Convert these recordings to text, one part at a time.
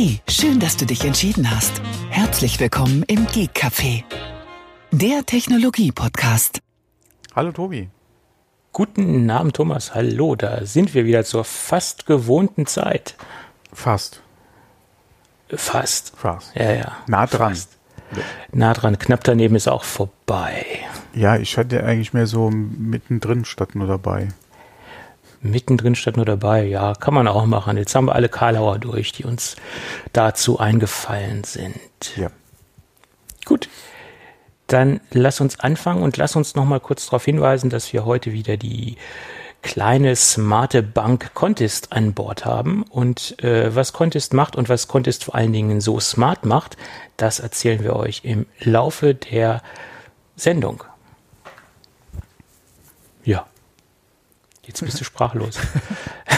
Hey, schön, dass du dich entschieden hast. Herzlich willkommen im Geek Café, der Technologie-Podcast. Hallo Tobi. Guten Abend, Thomas. Hallo, da sind wir wieder zur fast gewohnten Zeit. Fast. Fast. Fast. Ja, ja. Nah dran. Fast. Nah dran. Knapp daneben ist auch vorbei. Ja, ich hatte eigentlich mehr so mittendrin statt nur dabei. Mittendrin statt nur dabei, ja, kann man auch machen. Jetzt haben wir alle Karlauer durch, die uns dazu eingefallen sind. Ja. Gut. Dann lass uns anfangen und lass uns noch mal kurz darauf hinweisen, dass wir heute wieder die kleine smarte Bank Contest an Bord haben. Und äh, was Contest macht und was Contest vor allen Dingen so smart macht, das erzählen wir euch im Laufe der Sendung. Ja. Jetzt bist du sprachlos.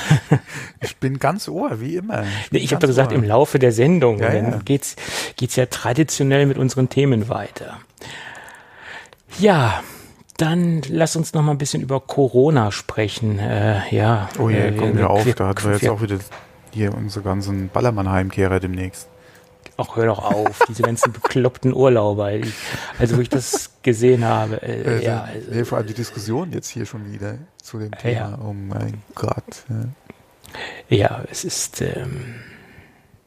ich bin ganz ohr, wie immer. Ich, nee, ich habe doch gesagt, ohr. im Laufe der Sendung. Ja, dann ja. geht's, geht's ja traditionell mit unseren Themen weiter. Ja, dann lass uns noch mal ein bisschen über Corona sprechen. Äh, ja. Oh je, äh, komm mir auf, da hatten wir jetzt auch wieder hier unsere ganzen Ballermann-Heimkehrer demnächst. Ach, hör doch auf, diese ganzen bekloppten Urlauber. Ich, also, wo ich das gesehen habe, äh, Äh, ja, also, nee, vor allem die Diskussion jetzt hier schon wieder zu dem Thema. Ja. Oh mein Gott. Ja. ja, es ist, ähm,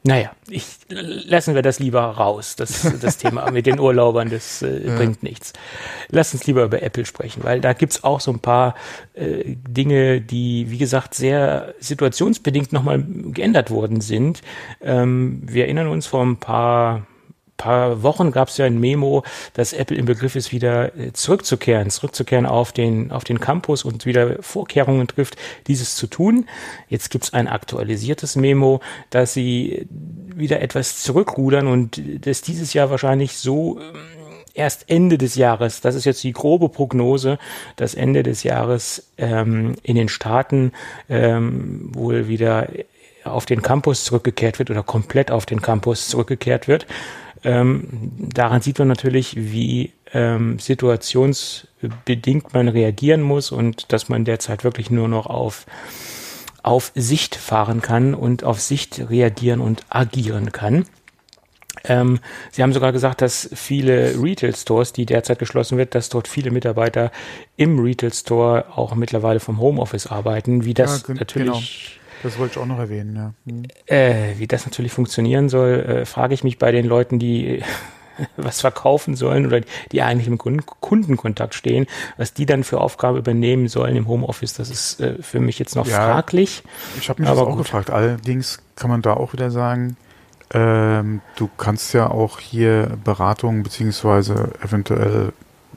naja, ich, lassen wir das lieber raus, das, das Thema mit den Urlaubern, das äh, Ja. bringt nichts. Lass uns lieber über Apple sprechen, weil da gibt's auch so ein paar äh, Dinge, die, wie gesagt, sehr situationsbedingt nochmal geändert worden sind. Ähm, wir erinnern uns vor ein paar paar Wochen gab es ja ein Memo, dass Apple im Begriff ist, wieder äh, zurückzukehren, zurückzukehren auf den, auf den Campus und wieder Vorkehrungen trifft, dieses zu tun. Jetzt gibt es ein aktualisiertes Memo, dass sie wieder etwas zurückrudern und das dieses Jahr wahrscheinlich so ähm, erst Ende des Jahres, das ist jetzt die grobe Prognose, dass Ende des Jahres ähm, in den Staaten ähm, wohl wieder auf den Campus zurückgekehrt wird oder komplett auf den Campus zurückgekehrt wird. Ähm, daran sieht man natürlich, wie ähm, situationsbedingt man reagieren muss und dass man derzeit wirklich nur noch auf, auf Sicht fahren kann und auf Sicht reagieren und agieren kann. Ähm, Sie haben sogar gesagt, dass viele Retail-Stores, die derzeit geschlossen wird, dass dort viele Mitarbeiter im Retail-Store auch mittlerweile vom Homeoffice arbeiten. Wie das Ja, natürlich Das wollte ich auch noch erwähnen, ja. Hm. äh, wie das natürlich funktionieren soll, äh, frage ich mich bei den Leuten, die was verkaufen sollen oder die eigentlich im Kunden Kundenkontakt stehen, was die dann für Aufgabe übernehmen sollen im Homeoffice, das ist äh, für mich jetzt noch Ja. fraglich. Ich habe mich Aber das auch gut. gefragt. Allerdings kann man da auch wieder sagen, ähm, du kannst ja auch hier Beratungen beziehungsweise eventuell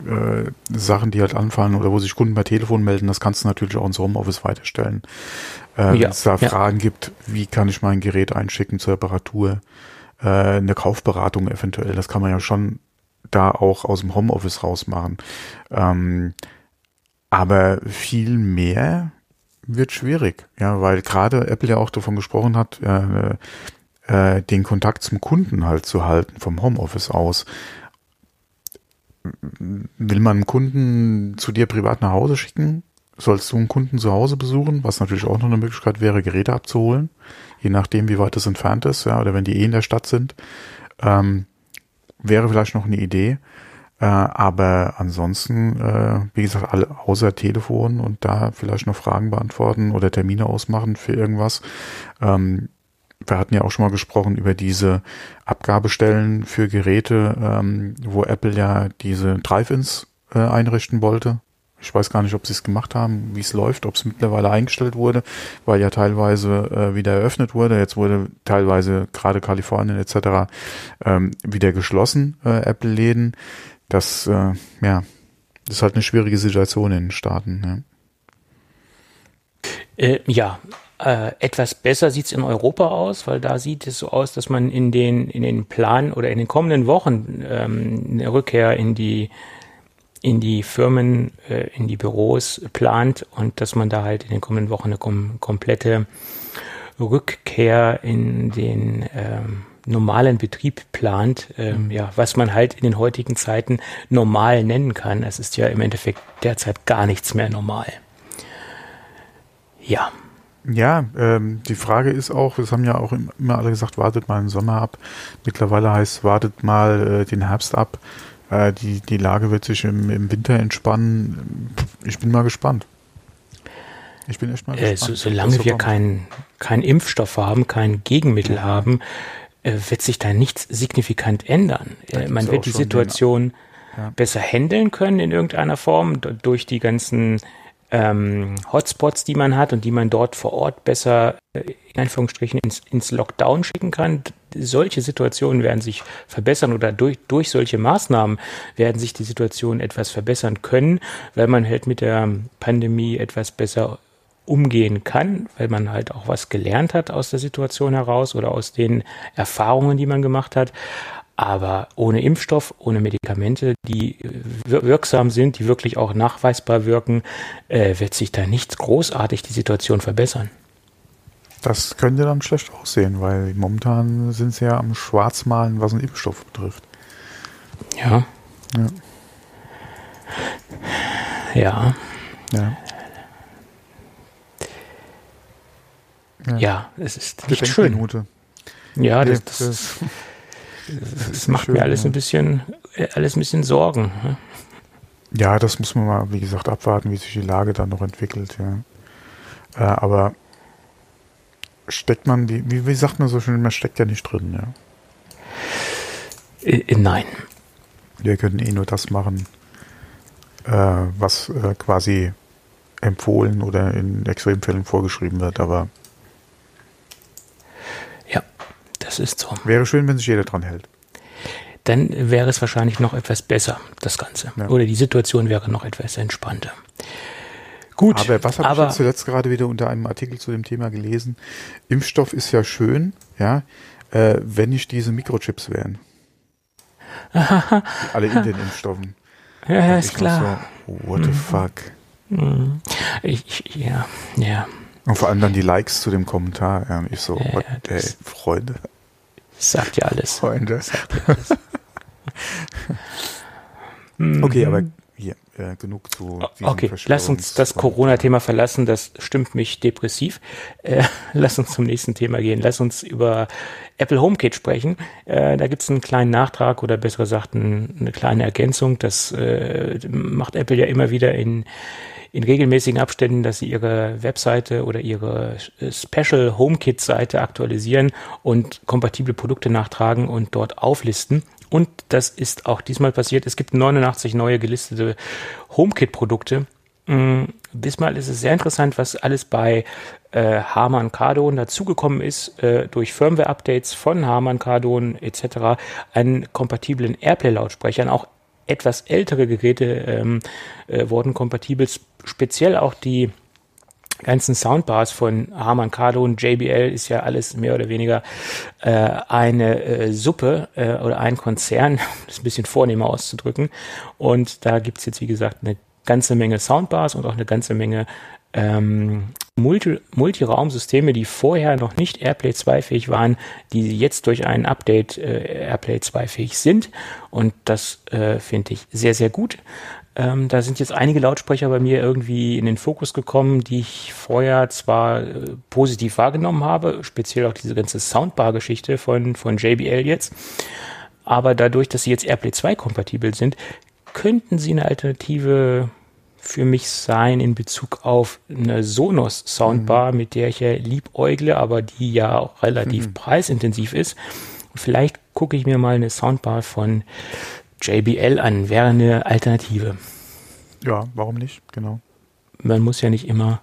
äh, Sachen, die halt anfallen oder wo sich Kunden per Telefon melden, das kannst du natürlich auch ins Homeoffice weiterstellen. Äh, Ja, Wenn es da ja. Fragen gibt, wie kann ich mein Gerät einschicken zur Reparatur, äh, eine Kaufberatung eventuell, das kann man ja schon da auch aus dem Homeoffice rausmachen. Ähm, aber viel mehr wird schwierig, ja, weil gerade Apple ja auch davon gesprochen hat, äh, äh, den Kontakt zum Kunden halt zu halten vom Homeoffice aus. Will man einen Kunden zu dir privat nach Hause schicken? Sollst du einen Kunden zu Hause besuchen, was natürlich auch noch eine Möglichkeit wäre, Geräte abzuholen, je nachdem, wie weit es entfernt ist, ja, oder wenn die eh in der Stadt sind, ähm, wäre vielleicht noch eine Idee. Äh, aber ansonsten, äh, wie gesagt, alle außer Telefon und da vielleicht noch Fragen beantworten oder Termine ausmachen für irgendwas. Ähm, wir hatten ja auch schon mal gesprochen über diese Abgabestellen für Geräte, ähm, wo Apple ja diese Drive-Ins äh, einrichten wollte. Ich weiß gar nicht, ob sie es gemacht haben, wie es läuft, ob es mittlerweile eingestellt wurde, weil ja teilweise äh, wieder eröffnet wurde. Jetzt wurde teilweise gerade Kalifornien etc. Ähm, wieder geschlossen, äh, Apple-Läden. Das, äh, ja, das ist halt eine schwierige Situation in den Staaten. Ja. Äh, ja, äh, etwas besser sieht's in Europa aus, weil da sieht es so aus, dass man in den, in den Plan oder in den kommenden Wochen ähm, eine Rückkehr in die in die Firmen, äh, in die Büros plant und dass man da halt in den kommenden Wochen eine kom komplette Rückkehr in den ähm, normalen Betrieb plant, ähm, ja, was man halt in den heutigen Zeiten normal nennen kann. Es ist ja im Endeffekt derzeit gar nichts mehr normal. Ja. Ja, ähm, die Frage ist auch, es haben ja auch immer alle gesagt, wartet mal den Sommer ab. Mittlerweile heißt, wartet mal äh, den Herbst ab. Äh, die, die Lage wird sich im, im Winter entspannen. Ich bin mal gespannt. Ich bin echt mal äh, gespannt. so, solange wir keinen kein Impfstoff haben, kein Gegenmittel ja. haben, äh, wird sich da nichts signifikant ändern. Äh, man wird die Situation ja. besser handeln können in irgendeiner Form durch die ganzen ähm, Hotspots, die man hat und die man dort vor Ort besser äh, in Anführungsstrichen ins, ins Lockdown schicken kann. Solche Situationen werden sich verbessern oder durch, durch solche Maßnahmen werden sich die Situationen etwas verbessern können, weil man halt mit der Pandemie etwas besser umgehen kann, weil man halt auch was gelernt hat aus der Situation heraus oder aus den Erfahrungen, die man gemacht hat. Aber ohne Impfstoff, ohne Medikamente, die wirksam sind, die wirklich auch nachweisbar wirken, äh, wird sich da nichts großartig die Situation verbessern. Das könnte dann schlecht aussehen, weil momentan sind sie ja am Schwarzmalen, was einen Impfstoff betrifft. Ja. Ja. Ja. ja. Ja, ja es ist nicht schön. Minute. Ja, das, das, das das, macht schön, mir alles ja. ein bisschen, alles ein bisschen Sorgen. Ne? Ja, das muss man mal, wie gesagt, abwarten, wie sich die Lage dann noch entwickelt, ja. Äh, aber steckt man die, wie, wie sagt man so schön, man steckt ja nicht drin, ja. Äh, nein. Wir können eh nur das machen, äh, was äh, quasi empfohlen oder in Extremfällen vorgeschrieben wird, aber Das ist so. Wäre schön, wenn sich jeder dran hält. Dann wäre es wahrscheinlich noch etwas besser, das Ganze. Ja. Oder die Situation wäre noch etwas entspannter. Gut. Aber was habe ich zuletzt gerade wieder unter einem Artikel zu dem Thema gelesen? Impfstoff ist ja schön, ja, äh, wenn nicht diese Mikrochips wären. Alle in den Impfstoffen. Ja, ja ist klar. So, what the mhm. fuck? Mhm. Ich, ich, ja, ja. Und vor allem dann die Likes zu dem Kommentar. Ich so, ja, what, ey, Freunde. Sagt ja alles. Freunde. Sagt ja alles. okay, aber hier, äh, genug zu Okay, lass uns das Corona-Thema verlassen, das stimmt mich depressiv. Äh, lass uns zum nächsten Thema gehen. Lass uns über Apple HomeKit sprechen. Äh, da gibt es einen kleinen Nachtrag oder besser gesagt ein, eine kleine Ergänzung. Das äh, macht Apple ja immer wieder in in regelmäßigen Abständen, dass sie ihre Webseite oder ihre äh, Special HomeKit Seite aktualisieren und kompatible Produkte nachtragen und dort auflisten. Und das ist auch diesmal passiert. Es gibt 89 neue gelistete HomeKit-Produkte. Mm, diesmal ist es sehr interessant, was alles bei äh, Harman Kardon dazugekommen ist, äh, durch Firmware-Updates von Harman Kardon etc. an kompatiblen Airplay-Lautsprechern. Auch etwas ältere Geräte ähm, äh, wurden kompatibel, speziell auch die ganzen Soundbars von Harman Kardon, JBL ist ja alles mehr oder weniger äh, eine äh, Suppe äh, oder ein Konzern, das ein bisschen vornehmer auszudrücken. Und da gibt's jetzt, wie gesagt, eine ganze Menge Soundbars und auch eine ganze Menge ähm, Multi Multiraumsysteme, die vorher noch nicht AirPlay 2 fähig waren, die jetzt durch ein Update äh, AirPlay 2 fähig sind. Und das äh, finde ich sehr, sehr gut. Ähm, da sind jetzt einige Lautsprecher bei mir irgendwie in den Fokus gekommen, die ich vorher zwar äh, positiv wahrgenommen habe, speziell auch diese ganze Soundbar-Geschichte von, von JBL jetzt. Aber dadurch, dass sie jetzt AirPlay 2 kompatibel sind, könnten sie eine Alternative für mich sein in Bezug auf eine Sonos Soundbar, mhm. mit der ich ja liebäugle, aber die ja auch relativ mhm. preisintensiv ist. Vielleicht gucke ich mir mal eine Soundbar von JBL an, wäre eine Alternative. Ja, warum nicht? Genau. Man muss ja nicht immer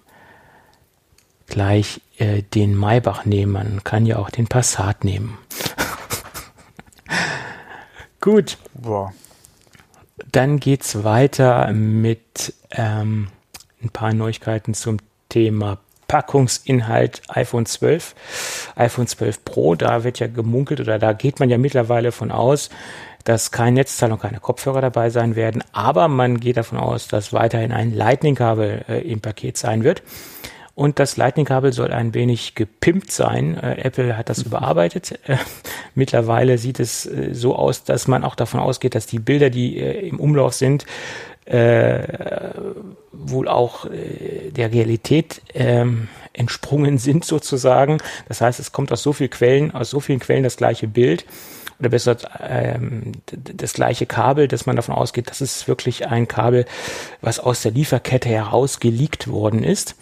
gleich äh, den Maybach nehmen, man kann ja auch den Passat nehmen. Gut. Boah. Dann geht's weiter mit ähm, ein paar Neuigkeiten zum Thema Packungsinhalt iPhone 12, iPhone 12 Pro. Da wird ja gemunkelt oder da geht man ja mittlerweile von aus, dass kein Netzteil und keine Kopfhörer dabei sein werden. Aber man geht davon aus, dass weiterhin ein Lightning-Kabel äh, im Paket sein wird. Und das Lightning-Kabel soll ein wenig gepimpt sein. Äh, Apple hat das mhm. überarbeitet. Äh, mittlerweile sieht es äh, so aus, dass man auch davon ausgeht, dass die Bilder, die äh, im Umlauf sind, äh, wohl auch äh, der Realität ähm, entsprungen sind sozusagen. Das heißt, es kommt aus so vielen Quellen, aus so vielen Quellen das gleiche Bild oder besser ähm, das gleiche Kabel, dass man davon ausgeht, dass es wirklich ein Kabel, was aus der Lieferkette heraus geleakt worden ist.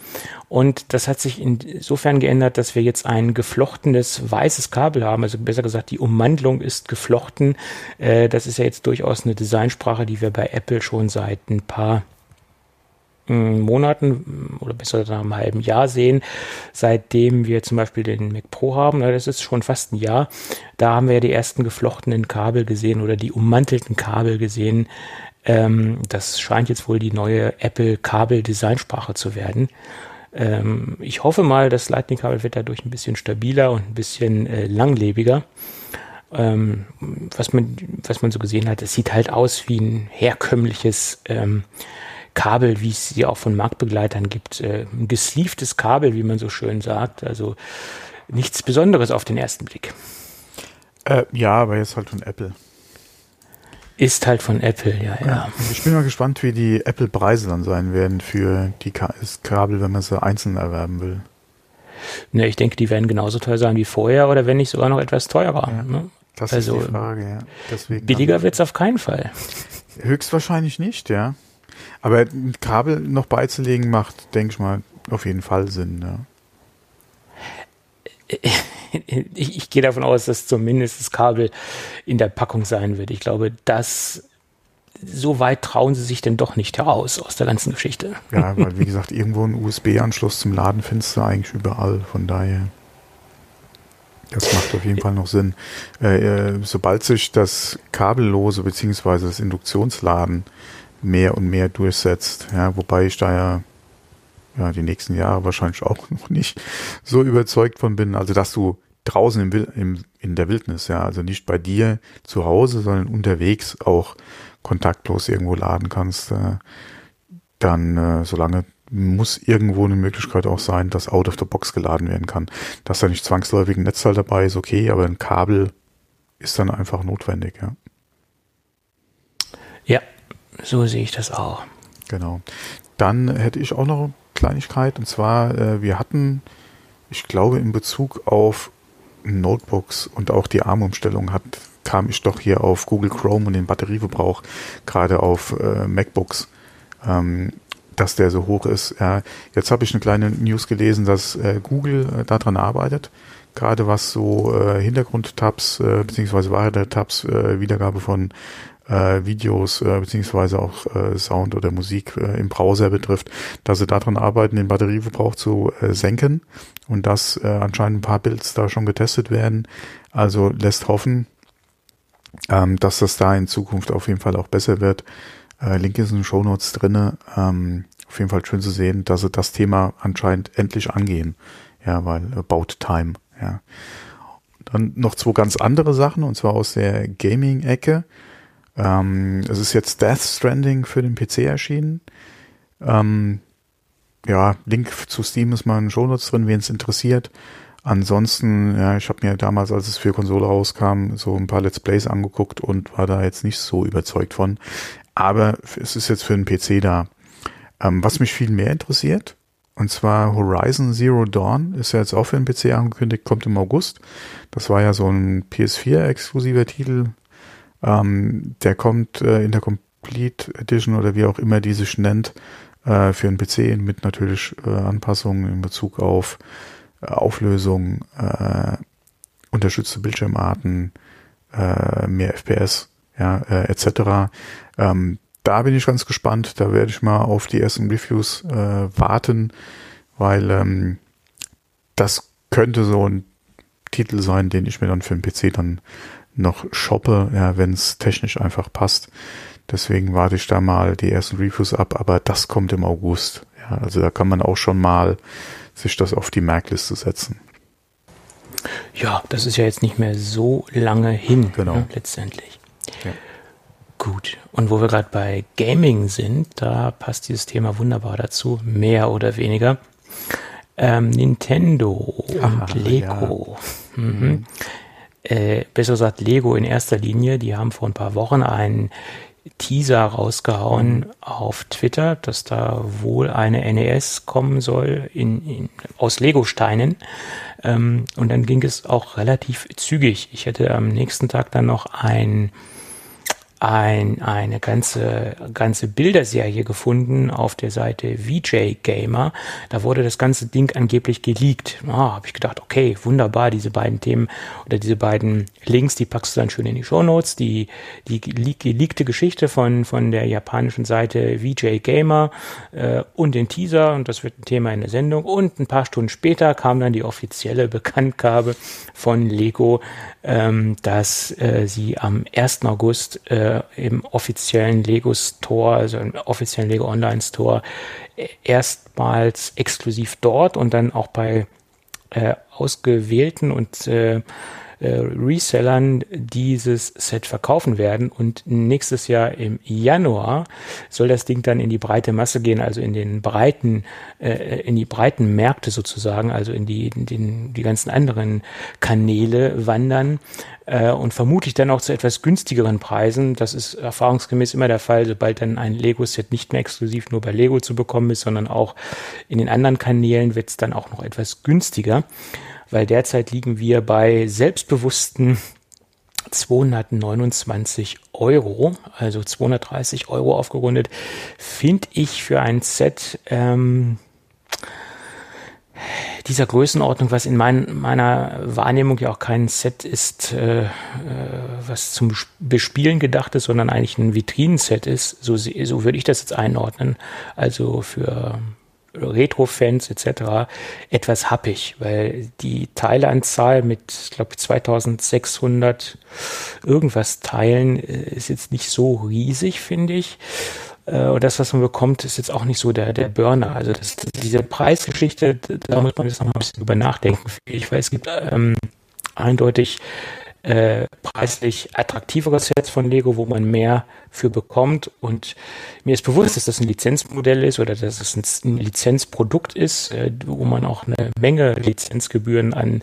Und das hat sich insofern geändert, dass wir jetzt ein geflochtenes weißes Kabel haben. Also besser gesagt, die Ummantelung ist geflochten. Äh, das ist ja jetzt durchaus eine Designsprache, die wir bei Apple schon seit ein paar Monaten oder besser nach einem halben Jahr sehen, seitdem wir zum Beispiel den Mac Pro haben. Das ist schon fast ein Jahr. Da haben wir ja die ersten geflochtenen Kabel gesehen oder die ummantelten Kabel gesehen. Ähm, das scheint jetzt wohl die neue Apple Kabel-Designsprache zu werden. Ähm, ich hoffe mal, das Lightning-Kabel wird dadurch ein bisschen stabiler und ein bisschen äh, langlebiger. Ähm, was man, was man so gesehen hat, es sieht halt aus wie ein herkömmliches Kabel, wie es sie auch von Marktbegleitern gibt. Äh, ein gesleeftes Kabel, wie man so schön sagt. Also nichts Besonderes auf den ersten Blick. Äh, ja, aber jetzt halt von Apple. Ist halt von Apple, ja, ja. ja. Ich bin mal gespannt, wie die Apple-Preise dann sein werden für die Kabel, wenn man sie einzeln erwerben will. Ne, ich denke, die werden genauso teuer sein wie vorher oder wenn nicht sogar noch etwas teurer. Ja, ne? Das also, ist die Frage, ja. Deswegen billiger wird es auf keinen Fall. Höchstwahrscheinlich nicht, ja. Aber ein Kabel noch beizulegen macht, denke ich mal, auf jeden Fall Sinn. Ja. Ich, ich gehe davon aus, dass zumindest das Kabel in der Packung sein wird. Ich glaube, das so weit trauen sie sich denn doch nicht heraus aus der ganzen Geschichte. Ja, weil wie gesagt, irgendwo einen USB-Anschluss zum Laden findest du eigentlich überall. Von daher, das macht auf jeden Fall noch Sinn. Äh, äh sobald sich das kabellose bzw. das Induktionsladen mehr und mehr durchsetzt. Ja, wobei ich da ja, ja die nächsten Jahre wahrscheinlich auch noch nicht so überzeugt von bin. Also dass du draußen im, im, in der Wildnis, ja, also nicht bei dir zu Hause, sondern unterwegs auch kontaktlos irgendwo laden kannst, äh, dann äh, solange muss irgendwo eine Möglichkeit auch sein, dass out of the box geladen werden kann. Dass da nicht zwangsläufig ein Netzteil dabei ist, okay, aber ein Kabel ist dann einfach notwendig, ja. So sehe ich das auch. Genau. Dann hätte ich auch noch eine Kleinigkeit und zwar, äh, wir hatten, ich glaube, in Bezug auf Notebooks und auch die Armumstellung hat, kam ich doch hier auf Google Chrome und den Batterieverbrauch gerade auf äh, MacBooks, ähm, dass der so hoch ist. Ja, jetzt habe ich eine kleine News gelesen, dass äh, Google äh, daran arbeitet, gerade was so äh, Hintergrundtabs äh, beziehungsweise weitere Tabs, äh, Wiedergabe von äh, Videos äh, beziehungsweise auch äh, Sound oder Musik äh, im Browser betrifft, dass sie daran arbeiten, den Batterieverbrauch zu äh, senken und dass äh, anscheinend ein paar Builds da schon getestet werden. Also lässt hoffen, ähm, dass das da in Zukunft auf jeden Fall auch besser wird. Äh, Link ist in den Show Notes drinne. Ähm, auf jeden Fall schön zu sehen, dass sie das Thema anscheinend endlich angehen. Ja, weil about time. Ja. Dann noch zwei ganz andere Sachen und zwar aus der Gaming-Ecke. Ähm, es ist jetzt Death Stranding für den PC erschienen. Ähm, ja, Link zu Steam ist mal in den Shownotes drin, wen es interessiert. Ansonsten, ja, ich habe mir damals, als es für Konsole rauskam, so ein paar Let's Plays angeguckt und war da jetzt nicht so überzeugt von. Aber es ist jetzt für den PC da. Ähm, was mich viel mehr interessiert, und zwar Horizon Zero Dawn ist ja jetzt auch für den PC angekündigt, kommt im August. Das war ja so ein PS4-exklusiver Titel, ähm, der kommt äh, in der Complete Edition oder wie auch immer die sich nennt, äh, für einen PC mit natürlich äh, Anpassungen in Bezug auf äh, Auflösung, äh, unterstützte Bildschirmarten, äh, mehr FPS, ja, etc. Ähm, da bin ich ganz gespannt. Da werde ich mal auf die ersten Reviews warten, weil ähm, das könnte so ein Titel sein, den ich mir dann für den PC dann noch shoppe, ja, wenn es technisch einfach passt. Deswegen warte ich da mal die ersten Reviews ab, aber das kommt im August. Ja, also da kann man auch schon mal sich das auf die Merkliste setzen. Ja, das ist ja jetzt nicht mehr so lange hin, genau. Ne, letztendlich. Ja. Gut. Und wo wir gerade bei Gaming sind, da passt dieses Thema wunderbar dazu, mehr oder weniger. Ähm, Nintendo Aha, und Lego. Ja. Mhm. Äh, besser gesagt Lego in erster Linie, die haben vor ein paar Wochen ein Teaser rausgehauen mhm. auf Twitter, dass da wohl eine NES kommen soll in, in aus Lego-Steinen. Ähm, und dann ging es auch relativ zügig. Ich hätte am nächsten Tag dann noch ein ein, eine ganze, ganze Bilderserie gefunden auf der Seite VJ Gamer. Da wurde das ganze Ding angeblich geleakt. Ah, habe ich gedacht, okay, wunderbar, diese beiden Themen oder diese beiden Links, die packst du dann schön in die Show Notes. Die, die geleakte Geschichte von, von der japanischen Seite VJ Gamer äh, und den Teaser und das wird ein Thema in der Sendung. Und ein paar Stunden später kam dann die offizielle Bekanntgabe von Lego, ähm, dass äh, sie am 1. August äh, im offiziellen Lego Store, also im offiziellen Lego Online Store, erstmals exklusiv dort und dann auch bei äh, ausgewählten und äh, äh, Resellern dieses Set verkaufen werden. Und nächstes Jahr im Januar soll das Ding dann in die breite Masse gehen, also in den breiten, äh, in die breiten Märkte sozusagen, also in die, in den, die ganzen anderen Kanäle wandern äh, und vermutlich dann auch zu etwas günstigeren Preisen. Das ist erfahrungsgemäß immer der Fall, sobald dann ein Lego-Set nicht mehr exklusiv nur bei Lego zu bekommen ist, sondern auch in den anderen Kanälen wird es dann auch noch etwas günstiger weil derzeit liegen wir bei selbstbewussten 229 Euro, also 230 Euro aufgerundet, finde ich für ein Set ähm, dieser Größenordnung, was in mein, meiner Wahrnehmung ja auch kein Set ist, äh, äh, was zum Bespielen gedacht ist, sondern eigentlich ein Vitrinenset ist, so, so würde ich das jetzt einordnen. Also für Retro-Fans etc. etwas happig, weil die Teileanzahl mit, ich glaube, 2600 irgendwas Teilen äh, ist jetzt nicht so riesig, finde ich. Äh, und das, was man bekommt, ist jetzt auch nicht so der, der Burner. Also das, diese Preisgeschichte, da muss man jetzt noch mal ein bisschen drüber nachdenken. Ich weiß, es gibt ähm, eindeutig äh, preislich attraktivere Sets von Lego, wo man mehr für bekommt. Und mir ist bewusst, dass das ein Lizenzmodell ist oder dass es ein, Lizenzprodukt ist, äh, wo man auch eine Menge Lizenzgebühren an,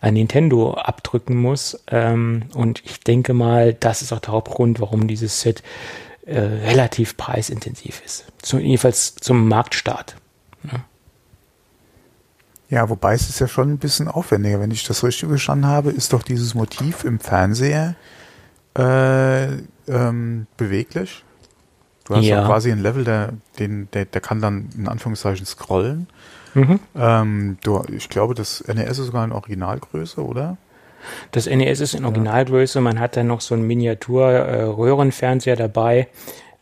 an Nintendo abdrücken muss. Ähm, und ich denke mal, das ist auch der Hauptgrund, warum dieses Set äh, relativ preisintensiv ist. Zum, jedenfalls zum Marktstart. Ja. Ja, wobei es ist ja schon ein bisschen aufwendiger. Wenn ich das richtig verstanden habe, ist doch dieses Motiv im Fernseher äh, ähm, beweglich. Du hast ja. quasi ein Level, der, den, der, der kann dann in Anführungszeichen scrollen. Mhm. Ähm, du, ich glaube, das NES ist sogar in Originalgröße, oder? Das NES ist in Originalgröße. Man hat dann noch so einen Miniatur-Röhrenfernseher äh, dabei.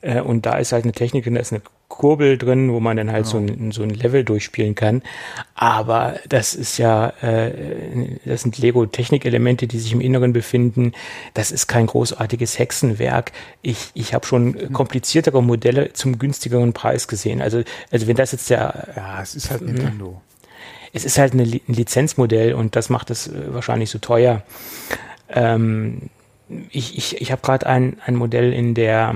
Äh, und da ist halt eine Technik, da ist eine Kurbel drin, wo man dann halt genau. so, ein, so ein Level durchspielen kann. Aber das ist ja, äh, das sind Lego-Technikelemente, die sich im Inneren befinden. Das ist kein großartiges Hexenwerk. Ich, ich habe schon mhm. kompliziertere Modelle zum günstigeren Preis gesehen. Also, also wenn das jetzt der. Ja, es ist halt. Nintendo. Es ist halt eine, ein Lizenzmodell und das macht es äh, wahrscheinlich so teuer. Ähm, ich ich, ich habe gerade ein, ein Modell in der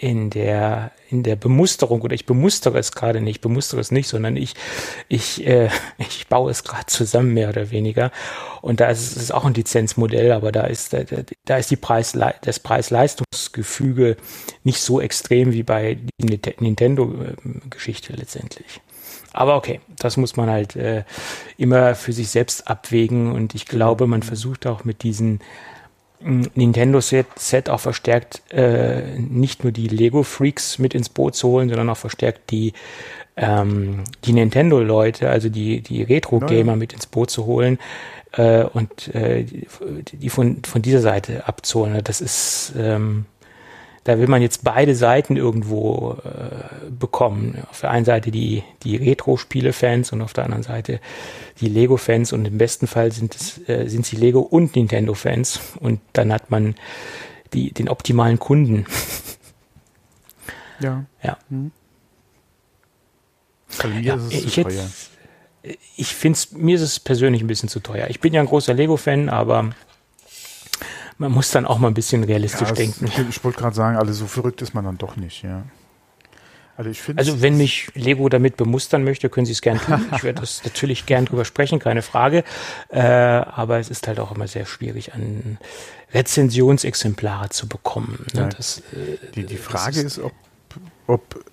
in der in der Bemusterung oder ich bemustere es gerade nicht, bemustere es nicht, sondern ich ich äh, ich baue es gerade zusammen mehr oder weniger und da ist es auch ein Lizenzmodell, aber da ist da, da ist die Preis das Preis-Leistungsgefüge nicht so extrem wie bei Nintendo-Geschichte letztendlich. Aber okay, das muss man halt äh, immer für sich selbst abwägen und ich glaube, man versucht auch mit diesen Nintendo Set, Set auch verstärkt äh, nicht nur die Lego Freaks mit ins Boot zu holen, sondern auch verstärkt die ähm, die Nintendo Leute, also die die Retro Gamer ja. mit ins Boot zu holen äh, und äh, die, die von von dieser Seite abzuholen. Das ist ähm, da will man jetzt beide Seiten irgendwo äh, bekommen. Auf der einen Seite die, die Retro-Spiele-Fans und auf der anderen Seite die Lego-Fans und im besten Fall sind es, äh, sind sie Lego- und Nintendo-Fans und dann hat man die, den optimalen Kunden. Ja. Ja. Mhm. Also mir ja, ist es ich zu teuer. ich finde es, mir ist es persönlich ein bisschen zu teuer. Ich bin ja ein großer Lego-Fan, aber man muss dann auch mal ein bisschen realistisch ja, denken. ich wollte gerade sagen, also so verrückt ist man dann doch nicht, ja. Also, also wenn mich Lego damit bemustern möchte, können Sie es gern tun. Ich werde das natürlich gern drüber sprechen, keine Frage. Äh, aber es ist halt auch immer sehr schwierig, an Rezensionsexemplare zu bekommen. Ne? Ja, das, äh, die, die Frage ist, ist, ob, ob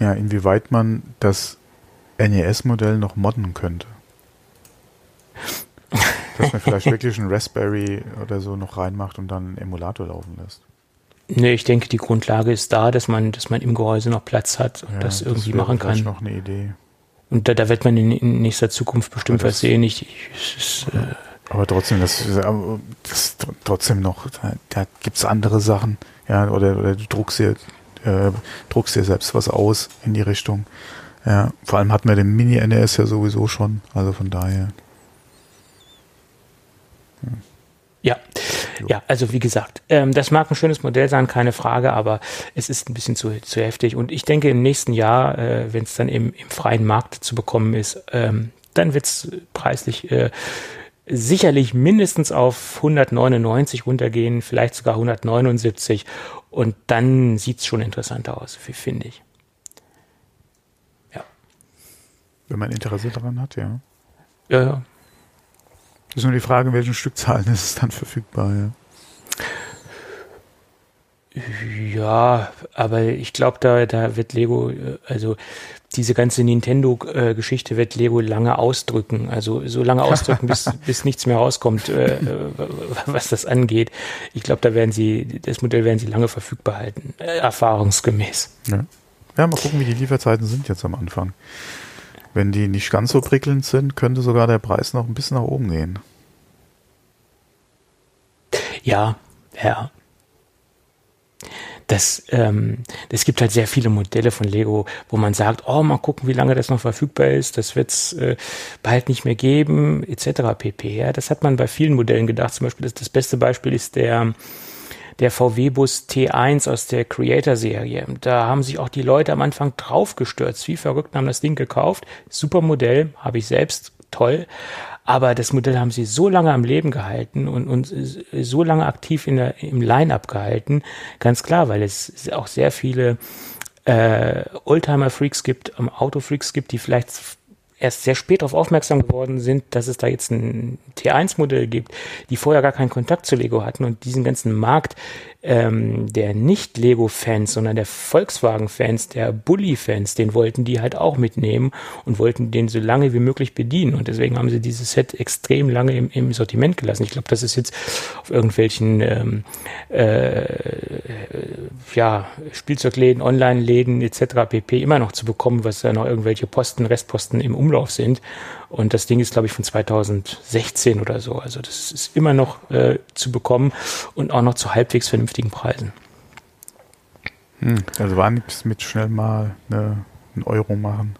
ja, inwieweit man das NES-Modell noch modden könnte. Dass man vielleicht wirklich einen Raspberry oder so noch reinmacht und dann einen Emulator laufen lässt. Nee, ich denke, die Grundlage ist da, dass man, dass man im Gehäuse noch Platz hat und ja, das irgendwie das machen kann. Das noch eine Idee. Und da, da wird man in, in nächster Zukunft bestimmt was sehen. Ich, ich, ist, äh aber trotzdem, das, das trotzdem noch, da, da gibt es andere Sachen, ja, oder, oder du druckst dir, äh, druckst dir selbst was aus in die Richtung. Ja, vor allem hatten wir den Mini-NES ja sowieso schon, also von daher. Ja, ja, also wie gesagt, ähm, das mag ein schönes Modell sein, keine Frage, aber es ist ein bisschen zu, zu heftig. Und ich denke, im nächsten Jahr, äh, wenn es dann im, im freien Markt zu bekommen ist, ähm, dann wird es preislich äh, sicherlich mindestens auf 199 runtergehen, vielleicht sogar 179. Und dann sieht es schon interessanter aus, finde ich. Ja. Wenn man Interesse daran hat, ja. Ja, ja. Das ist nur die Frage, in welchen Stückzahlen ist es dann verfügbar, ja. Ja, aber ich glaube, da, da wird Lego, äh, also diese ganze Nintendo-Geschichte wird Lego lange ausdrücken. Also so lange ausdrücken, bis, bis nichts mehr rauskommt, äh, was das angeht. Ich glaube, da werden sie, das Modell werden sie lange verfügbar halten, äh, erfahrungsgemäß. Ja. ja, mal gucken, wie die Lieferzeiten sind jetzt am Anfang. Wenn die nicht ganz so prickelnd sind, könnte sogar der Preis noch ein bisschen nach oben gehen. Ja, ja. Das, ähm, es gibt halt sehr viele Modelle von Lego, wo man sagt, oh, mal gucken, wie lange das noch verfügbar ist, das wird es äh, bald nicht mehr geben, etc. pp. Ja, das hat man bei vielen Modellen gedacht. Zum Beispiel das, das beste Beispiel ist der der VW-Bus T1 aus der Creator-Serie. Da haben sich auch die Leute am Anfang draufgestürzt. Wie verrückt haben das Ding gekauft. Super Modell, habe ich selbst, toll. Aber das Modell haben sie so lange am Leben gehalten und, und so lange aktiv in der, im Line-Up gehalten. Ganz klar, weil es auch sehr viele äh, Oldtimer-Freaks gibt, ähm, Auto-Freaks gibt, die vielleicht erst sehr spät darauf aufmerksam geworden sind, dass es da jetzt ein T1-Modell gibt, die vorher gar keinen Kontakt zu Lego hatten und diesen ganzen Markt ähm, der nicht Lego-Fans, sondern der Volkswagen-Fans, der Bully-Fans, den wollten die halt auch mitnehmen und wollten den so lange wie möglich bedienen. Und deswegen haben sie dieses Set extrem lange im, im Sortiment gelassen. Ich glaube, das ist jetzt auf irgendwelchen ähm, äh, ja, Spielzeugläden, Online-Läden etc. pp. immer noch zu bekommen, was da noch irgendwelche Posten, Restposten im Umlauf sind. Und das Ding ist, glaube ich, von 2016 oder so. Also das ist immer noch äh, zu bekommen und auch noch zu halbwegs vernünftigen Preisen. Hm, also war nichts mit schnell mal eine, einen Euro machen.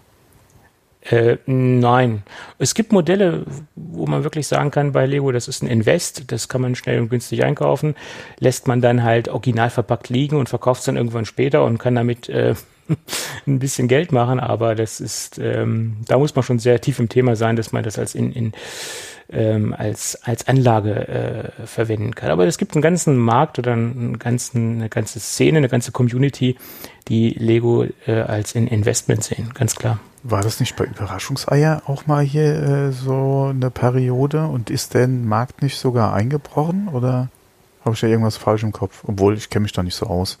Äh, nein. Es gibt Modelle, wo man wirklich sagen kann bei Lego, das ist ein Invest, das kann man schnell und günstig einkaufen, lässt man dann halt original verpackt liegen und verkauft es dann irgendwann später und kann damit äh, ein bisschen Geld machen, aber das ist, ähm, da muss man schon sehr tief im Thema sein, dass man das als in, in ähm, als, als Anlage äh, verwenden kann. Aber es gibt einen ganzen Markt oder einen ganzen, eine ganze Szene, eine ganze Community, die Lego äh, als in Investment sehen, ganz klar. War das nicht bei Überraschungseier auch mal hier äh, so eine Periode und ist der Markt nicht sogar eingebrochen oder? Habe ich ja irgendwas falsch im Kopf, obwohl ich kenne mich da nicht so aus.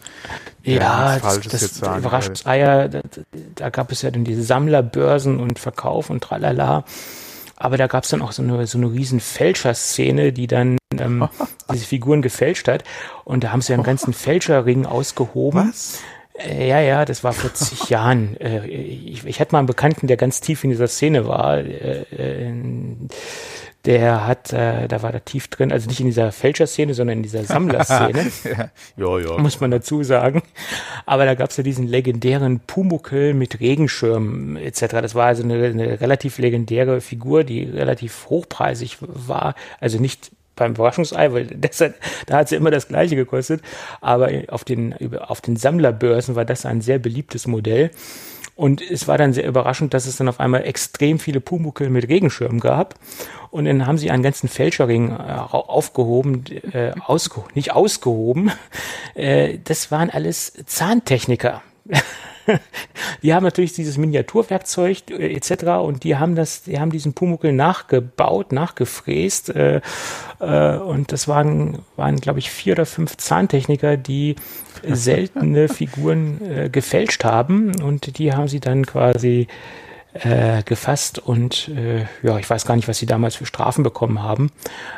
Ja, das, das sagen, Überraschungseier, da, da, gab es ja dann diese Sammlerbörsen und Verkauf und tralala. Aber da gab es dann auch so eine, so eine riesen Fälscherszene, die dann ähm, diese Figuren gefälscht hat. Und da haben sie einen ganzen Fälscherring ausgehoben. Was? Äh, ja, ja, das war vor zig Jahren. Äh, ich, ich hatte mal einen Bekannten, der ganz tief in dieser Szene war. Der hat, äh, da war da tief drin, also nicht in dieser Fälscherszene, sondern in dieser Sammlerszene. ja, ja. Muss man dazu sagen. Aber da gab's ja diesen legendären Pumuckel mit Regenschirm etc. Das war also eine, eine relativ legendäre Figur, die relativ hochpreisig war. Also nicht beim Überraschungsei, weil deshalb, da hat sie immer das gleiche gekostet. Aber auf den, auf den Sammlerbörsen war das ein sehr beliebtes Modell. Und es war dann sehr überraschend, dass es dann auf einmal extrem viele Pumuckel mit Regenschirmen gab. Und dann haben sie einen ganzen Fälscherring äh, aufgehoben, äh, ausge nicht ausgehoben. Äh, das waren alles Zahntechniker. die haben natürlich dieses Miniaturwerkzeug äh, etc. und die haben das, die haben diesen Pumuckel nachgebaut, nachgefräst äh, äh, und das waren, waren glaube ich vier oder fünf Zahntechniker, die seltene Figuren äh, gefälscht haben und die haben sie dann quasi äh, gefasst und äh, ja, ich weiß gar nicht, was sie damals für Strafen bekommen haben.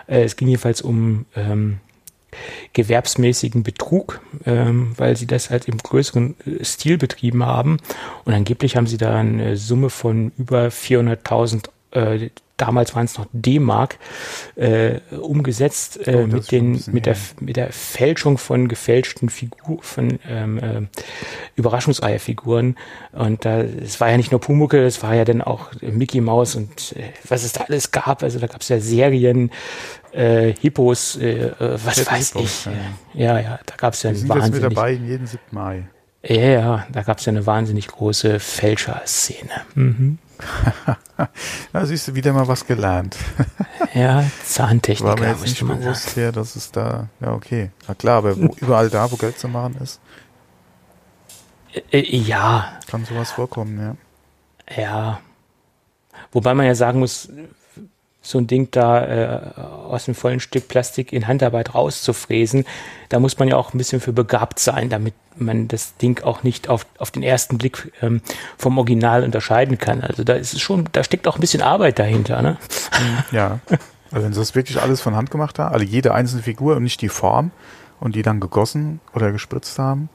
Äh, es ging jedenfalls um ähm, gewerbsmäßigen Betrug, ähm, weil sie das halt im größeren äh, Stil betrieben haben. Und angeblich haben sie da eine Summe von über 400.000 äh, damals waren es noch D-Mark, äh, umgesetzt äh, oh, mit, den, mit, der, mit der Fälschung von gefälschten Figuren, von ähm, äh, Überraschungseierfiguren. Und da, es war ja nicht nur Pumuckel, es war ja dann auch Mickey Mouse und äh, was es da alles gab. Also da gab es ja Serien, äh, Hippos, äh, äh was ja, weiß Hippos, ich. Ja. ja, ja, da gab es ja einen wahnsinnig... Jetzt mit dabei jeden 7. Mai. Ja, ja, da gab es ja eine wahnsinnig große Fälscher-Szene. Mhm. da siehst du wieder mal was gelernt. ja, Zahntechnik. War mir jetzt nicht bewusst her, dass es da, ja okay. Na klar, aber wo, überall da, wo Geld zu machen ist. Ja. Kann sowas vorkommen, ja. Ja. Wobei man ja sagen muss, so ein Ding da äh, aus einem vollen Stück Plastik in Handarbeit rauszufräsen, da muss man ja auch ein bisschen für begabt sein, damit man das Ding auch nicht auf, auf den ersten Blick ähm, vom Original unterscheiden kann. Also da ist es schon, da steckt auch ein bisschen Arbeit dahinter, ne? Ja. Also das wirklich alles von Hand gemacht haben, also jede einzelne Figur und nicht die Form und die dann gegossen oder gespritzt haben,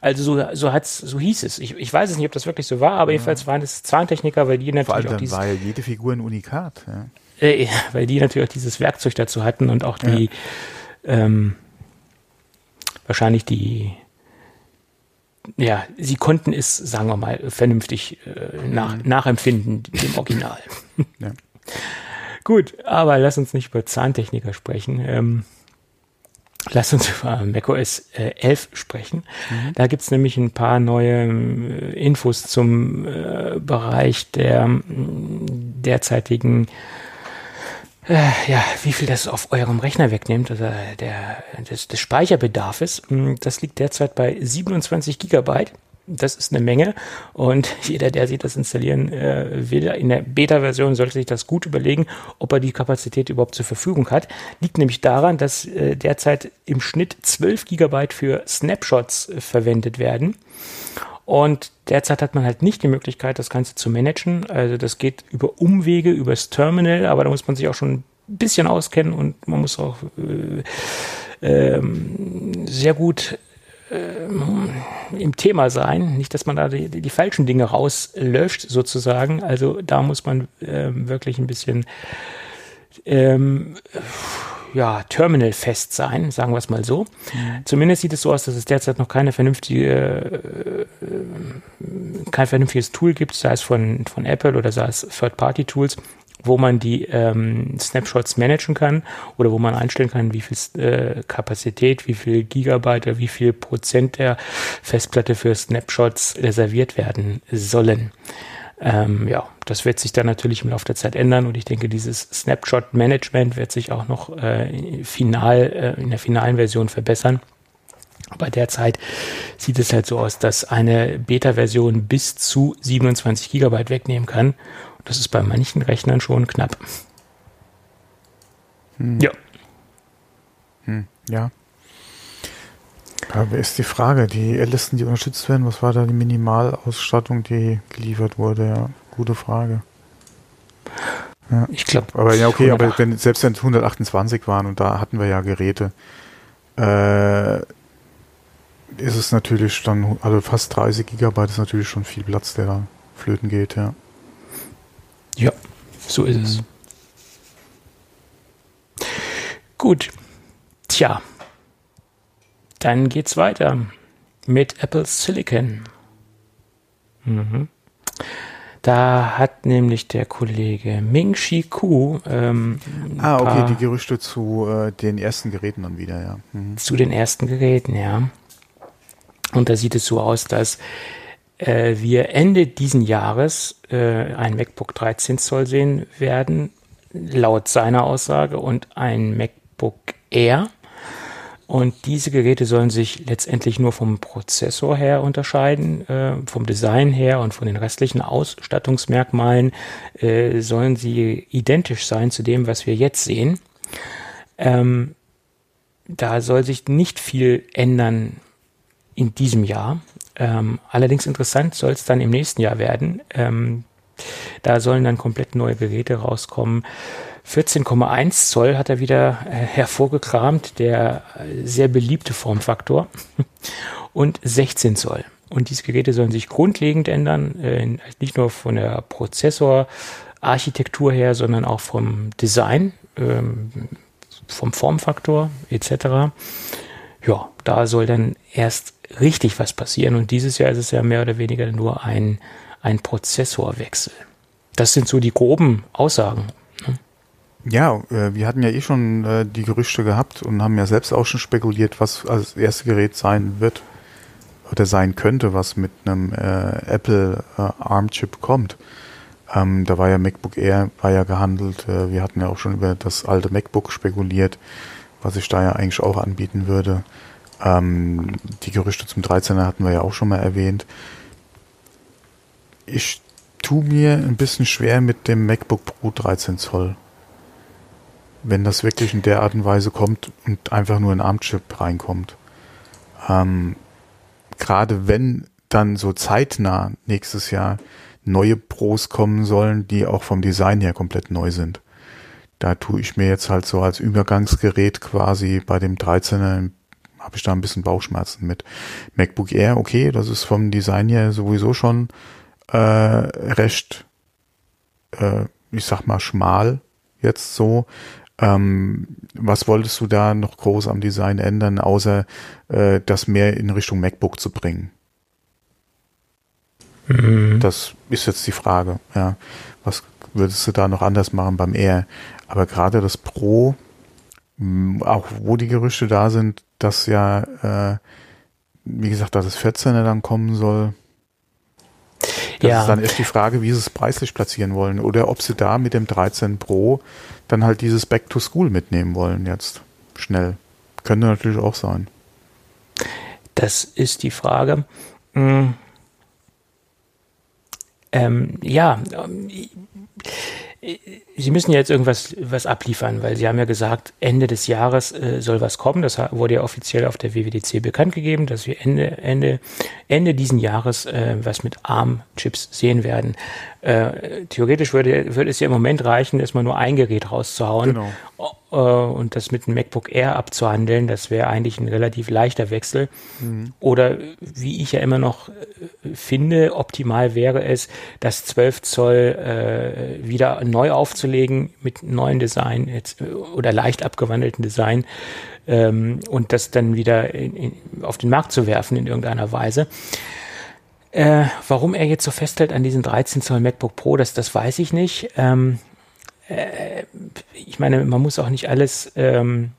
also so, so hat's, so hieß es. Ich, ich weiß es nicht, ob das wirklich so war, aber ja. jedenfalls waren es Zahntechniker, weil die natürlich Vor allem auch dieses, war ja jede Figur ein Unikat. Ja. Äh, weil die natürlich auch dieses Werkzeug dazu hatten und auch die ja. ähm, wahrscheinlich die ja, sie konnten es, sagen wir mal, vernünftig äh, nach, mhm. nachempfinden, dem Original. Ja. Gut, aber lass uns nicht über Zahntechniker sprechen. Ähm, Lass uns über macOS äh, 11 sprechen. Mhm. Da gibt's nämlich ein paar neue äh, Infos zum äh, Bereich der derzeitigen, äh, ja, wie viel das auf eurem Rechner wegnimmt, also der, des, des Speicherbedarfes. Das liegt derzeit bei 27 Gigabyte das ist eine Menge und jeder, der sich das installieren äh, will, in der Beta-Version sollte sich das gut überlegen, ob er die Kapazität überhaupt zur Verfügung hat. Liegt nämlich daran, dass äh, derzeit im Schnitt 12 Gigabyte für Snapshots äh, verwendet werden. Und derzeit hat man halt nicht die Möglichkeit, das Ganze zu managen. Also das geht über Umwege, übers Terminal, aber da muss man sich auch schon ein bisschen auskennen und man muss auch äh, ähm, sehr gut im Thema sein. Nicht, dass man da die, die, falschen Dinge rauslöscht, sozusagen. Also da muss man äh, wirklich ein bisschen ähm, ja, terminalfest sein, sagen wir es mal so. Mhm. Zumindest sieht es so aus, dass es derzeit noch keine vernünftige, äh, kein vernünftiges Tool gibt, sei es von, von Apple oder sei es Third-Party-Tools, wo man die ähm, Snapshots managen kann oder wo man einstellen kann, wie viel äh, Kapazität, wie viel Gigabyte wie viel Prozent der Festplatte für Snapshots reserviert werden sollen. Ähm, ja, das wird sich dann natürlich im Laufe der Zeit ändern und ich denke, dieses Snapshot-Management wird sich auch noch äh, final, äh, in der finalen Version verbessern. Aber derzeit sieht es halt so aus, dass eine Beta-Version bis zu 27 Gigabyte wegnehmen kann. Das ist bei manchen Rechnern schon knapp. Hm. Ja. Hm. Ja. Aber ist die Frage, die Listen, die unterstützt werden, was war da die Minimalausstattung, die geliefert wurde? Ja, gute Frage. Ja. Ich glaube. Aber ja, okay, aber wenn, selbst wenn es 128 waren und da hatten wir ja Geräte, äh, ist es natürlich dann, also fast 30 Gigabyte ist natürlich schon viel Platz, der da flöten geht, ja. Ja, so ist es. Gut. Tja. Dann geht's weiter mit Apple Silicon. Mhm. Da hat nämlich der Kollege Ming Shi Ku. Ähm, ah, okay, die Gerüchte zu äh, den ersten Geräten dann wieder, ja. Mhm. Zu den ersten Geräten, ja. Und da sieht es so aus, dass äh, wir Ende diesen Jahres äh, ein MacBook 13 Zoll sehen werden, laut seiner Aussage, und ein MacBook Air. Und diese Geräte sollen sich letztendlich nur vom Prozessor her unterscheiden, äh, vom Design her und von den restlichen Ausstattungsmerkmalen äh, sollen sie identisch sein zu dem, was wir jetzt sehen. Ähm, da soll sich nicht viel ändern in diesem Jahr. Ähm, allerdings interessant soll es dann im nächsten Jahr werden. Ähm, da sollen dann komplett neue Geräte rauskommen 14,1 Zoll hat er wieder äh, hervorgekramt, der äh, sehr beliebte Formfaktor. Und 16 Zoll. Und diese Geräte sollen sich grundlegend ändern, äh, nicht nur von der Prozessorarchitektur her, sondern auch vom Design, ähm, vom Formfaktor etc. Ja, da soll dann erst richtig was passieren. Und dieses Jahr ist es ja mehr oder weniger nur ein, ein Prozessorwechsel. Das sind so die groben Aussagen. Ja, äh, wir hatten ja eh schon äh, die Gerüchte gehabt und haben ja selbst auch schon spekuliert, was als erste Gerät sein wird oder sein könnte, was mit einem äh, Apple ARM-Chip kommt. Ähm, da war ja MacBook Air, war ja gehandelt. Wir hatten ja auch schon über das alte MacBook spekuliert, was sich da ja eigentlich auch anbieten würde. Ähm, die Gerüchte zum 13er hatten wir ja auch schon mal erwähnt. Ich tu mir ein bisschen schwer mit dem MacBook Pro 13 Zoll wenn das wirklich in der Art und Weise kommt und einfach nur ein ARM-Chip reinkommt. Ähm, Gerade wenn dann so zeitnah nächstes Jahr neue Pros kommen sollen, die auch vom Design her komplett neu sind. Da tue ich mir jetzt halt so als Übergangsgerät quasi bei dem 13er habe ich da ein bisschen Bauchschmerzen mit. MacBook Air, okay, das ist vom Design her sowieso schon äh, recht, äh, ich sag mal, schmal jetzt so. Ähm, was wolltest du da noch groß am Design ändern, außer äh, das mehr in Richtung MacBook zu bringen? Mhm. Das ist jetzt die Frage. Ja, was würdest du da noch anders machen beim Air? Aber gerade das Pro, auch wo die Gerüchte da sind, dass ja, äh, wie gesagt, dass es 14er dann kommen soll. Das ja. ist dann erst die Frage, wie sie es preislich platzieren wollen oder ob sie da mit dem 13 Pro dann halt dieses Back to School mitnehmen wollen jetzt schnell. Könnte natürlich auch sein. Das ist die Frage. Hm. Ähm, ja, Sie müssen ja jetzt irgendwas was abliefern, weil Sie haben ja gesagt, Ende des Jahres äh, soll was kommen. Das wurde ja offiziell auf der WWDC bekannt gegeben, dass wir Ende, Ende, Ende diesen Jahres äh, was mit ARM-Chips sehen werden. Äh, theoretisch würde, würde es ja im Moment reichen, erstmal nur ein Gerät rauszuhauen genau. äh, und das mit einem MacBook Air abzuhandeln. Das wäre eigentlich ein relativ leichter Wechsel. Mhm. Oder wie ich ja immer noch äh, finde, optimal wäre es, das 12 Zoll äh, wieder neu aufzulegen mit neuen Design jetzt, oder leicht abgewandelten Design ähm, und das dann wieder in, in, auf den Markt zu werfen in irgendeiner Weise. Äh, warum er jetzt so festhält an diesem 13 Zoll MacBook Pro, das, das weiß ich nicht. Ähm, äh, ich meine, man muss auch nicht alles ähm,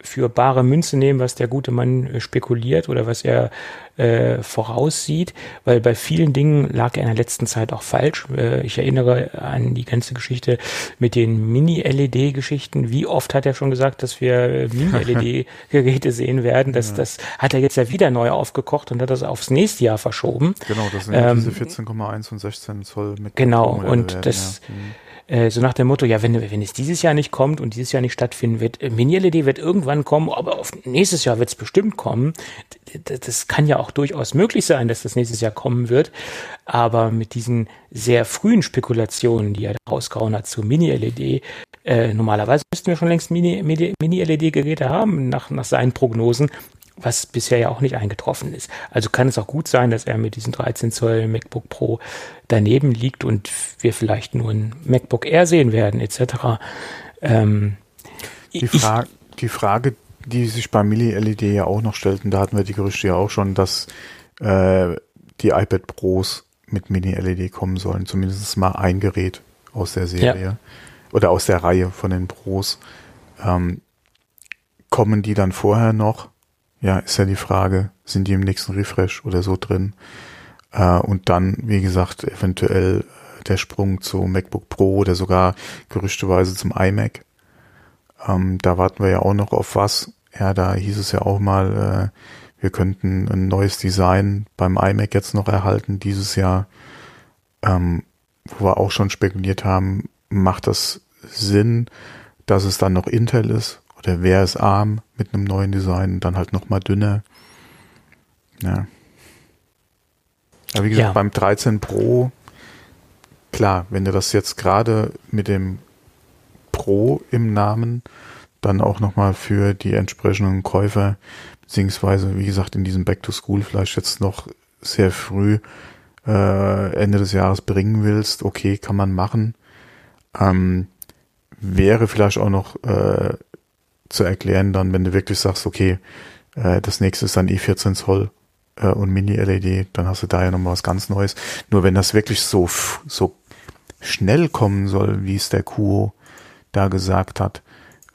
für bare Münze nehmen, was der gute Mann äh, spekuliert oder was er äh, voraussieht, weil bei vielen Dingen lag er in der letzten Zeit auch falsch. Äh, ich erinnere an die ganze Geschichte mit den Mini-LED-Geschichten. Wie oft hat er schon gesagt, dass wir äh, Mini-LED-Geräte sehen werden? Das, ja. das hat er jetzt ja wieder neu aufgekocht und hat das aufs nächste Jahr verschoben. Genau, das sind ähm, diese 14,1 und 16 Zoll mit. Genau, und das, ja. Äh, so nach dem Motto, ja, wenn, wenn es dieses Jahr nicht kommt und dieses Jahr nicht stattfinden wird, äh, Mini-LED wird irgendwann kommen, aber auf nächstes Jahr wird es bestimmt kommen. Das kann ja auch durchaus möglich sein, dass das nächstes Jahr kommen wird. Aber mit diesen sehr frühen Spekulationen, die er rausgehauen hat zu Mini-LED, äh, normalerweise müssten wir schon längst Mini-LED-Geräte haben, nach, nach seinen Prognosen was bisher ja auch nicht eingetroffen ist. Also kann es auch gut sein, dass er mit diesem 13 Zoll MacBook Pro daneben liegt und wir vielleicht nur ein MacBook Air sehen werden, etc. Ähm, die, Fra ich, die Frage, die sich bei Mini-LED ja auch noch stellten, da hatten wir die Gerüchte ja auch schon, dass äh, die iPad Pros mit Mini-LED kommen sollen, zumindest mal ein Gerät aus der Serie ja. oder aus der Reihe von den Pros. Ähm, kommen die dann vorher noch? Ja, ist ja die Frage, sind die im nächsten Refresh oder so drin? Äh, und dann, wie gesagt, eventuell der Sprung zu MacBook Pro oder sogar gerüchteweise zum iMac. Ähm, da warten wir ja auch noch auf was. Ja, da hieß es ja auch mal, äh, wir könnten ein neues Design beim iMac jetzt noch erhalten dieses Jahr, ähm, wo wir auch schon spekuliert haben, macht das Sinn, dass es dann noch Intel ist oder wäre es ARM mit einem neuen Design, dann halt noch mal dünner. Ja. Aber wie gesagt, ja. beim 13 Pro, klar, wenn du das jetzt gerade mit dem Pro im Namen dann auch nochmal für die entsprechenden Käufer, beziehungsweise wie gesagt in diesem Back to School vielleicht jetzt noch sehr früh äh, Ende des Jahres bringen willst, okay, kann man machen. Ähm, wäre vielleicht auch noch äh, zu erklären, dann, wenn du wirklich sagst, okay, äh, das nächste ist dann i14 Zoll äh, und Mini-LED, dann hast du da ja nochmal was ganz Neues. Nur wenn das wirklich so, so schnell kommen soll, wie es der Kuo da gesagt hat,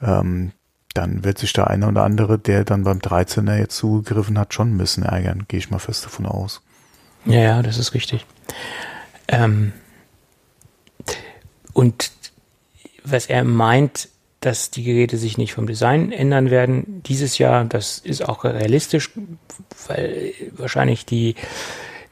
ähm, dann wird sich der eine oder andere, der dann beim 13er jetzt zugegriffen hat, schon ein bisschen ärgern. Gehe ich mal fest davon aus. Ja, ja, das ist richtig. Ähm, und was er meint, dass die Geräte sich nicht vom Design ändern werden dieses Jahr, das ist auch realistisch, weil wahrscheinlich die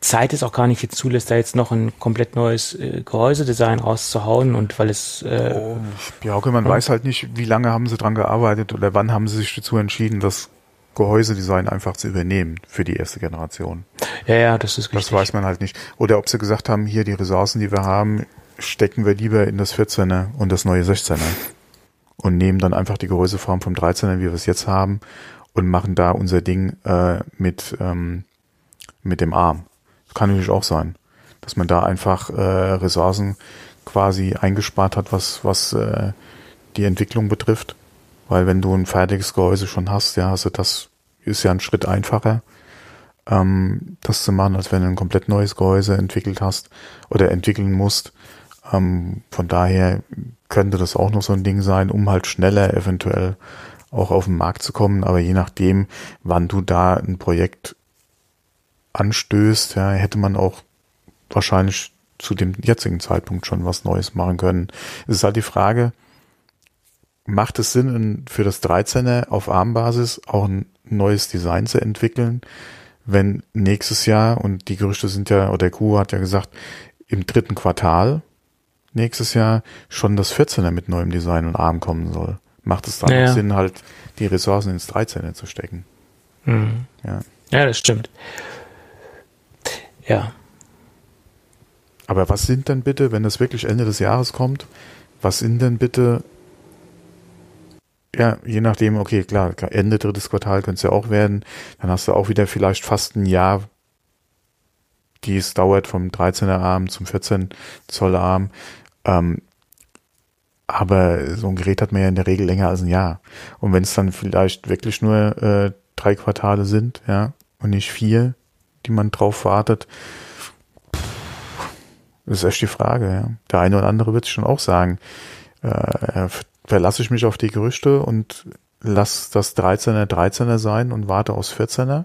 Zeit es auch gar nicht jetzt zulässt, da jetzt noch ein komplett neues äh, Gehäusedesign rauszuhauen und weil es äh, oh, ja, okay, man weiß halt nicht, wie lange haben sie dran gearbeitet oder wann haben sie sich dazu entschieden, das Gehäusedesign einfach zu übernehmen für die erste Generation. Ja, ja, das ist richtig. Das weiß man halt nicht. Oder ob sie gesagt haben, hier die Ressourcen, die wir haben, stecken wir lieber in das 14er und das neue 16er und nehmen dann einfach die Gehäuseform vom 13er, wie wir es jetzt haben und machen da unser Ding äh, mit ähm, mit dem Arm. Kann natürlich auch sein, dass man da einfach äh, Ressourcen quasi eingespart hat, was, was äh, die Entwicklung betrifft. Weil wenn du ein fertiges Gehäuse schon hast, ja, also das ist ja ein Schritt einfacher, ähm, das zu machen, als wenn du ein komplett neues Gehäuse entwickelt hast oder entwickeln musst. Ähm, von daher könnte das auch noch so ein Ding sein, um halt schneller eventuell auch auf den Markt zu kommen. Aber je nachdem, wann du da ein Projekt anstößt, ja, hätte man auch wahrscheinlich zu dem jetzigen Zeitpunkt schon was Neues machen können. Es ist halt die Frage, macht es Sinn, für das 13er auf ARM-Basis auch ein neues Design zu entwickeln, wenn nächstes Jahr, und die Gerüchte sind ja, oder der Kuh hat ja gesagt, im dritten Quartal nächstes Jahr schon das 14er mit neuem Design und ARM kommen soll. Macht es dann naja. Sinn, halt die Ressourcen ins 13er zu stecken? Mhm. Ja. ja, das stimmt. Ja. Aber was sind denn bitte, wenn das wirklich Ende des Jahres kommt, was sind denn bitte, ja, je nachdem, okay, klar, Ende drittes Quartal könnte es ja auch werden, dann hast du auch wieder vielleicht fast ein Jahr, die es dauert vom 13er Arm zum 14 Zoll Arm. Ähm, aber so ein Gerät hat man ja in der Regel länger als ein Jahr. Und wenn es dann vielleicht wirklich nur äh, drei Quartale sind, ja, und nicht vier, die man drauf wartet. Das ist echt die Frage. Ja. Der eine oder andere wird sich schon auch sagen, äh, verlasse ich mich auf die Gerüchte und lass das 13er 13er sein und warte aus 14er.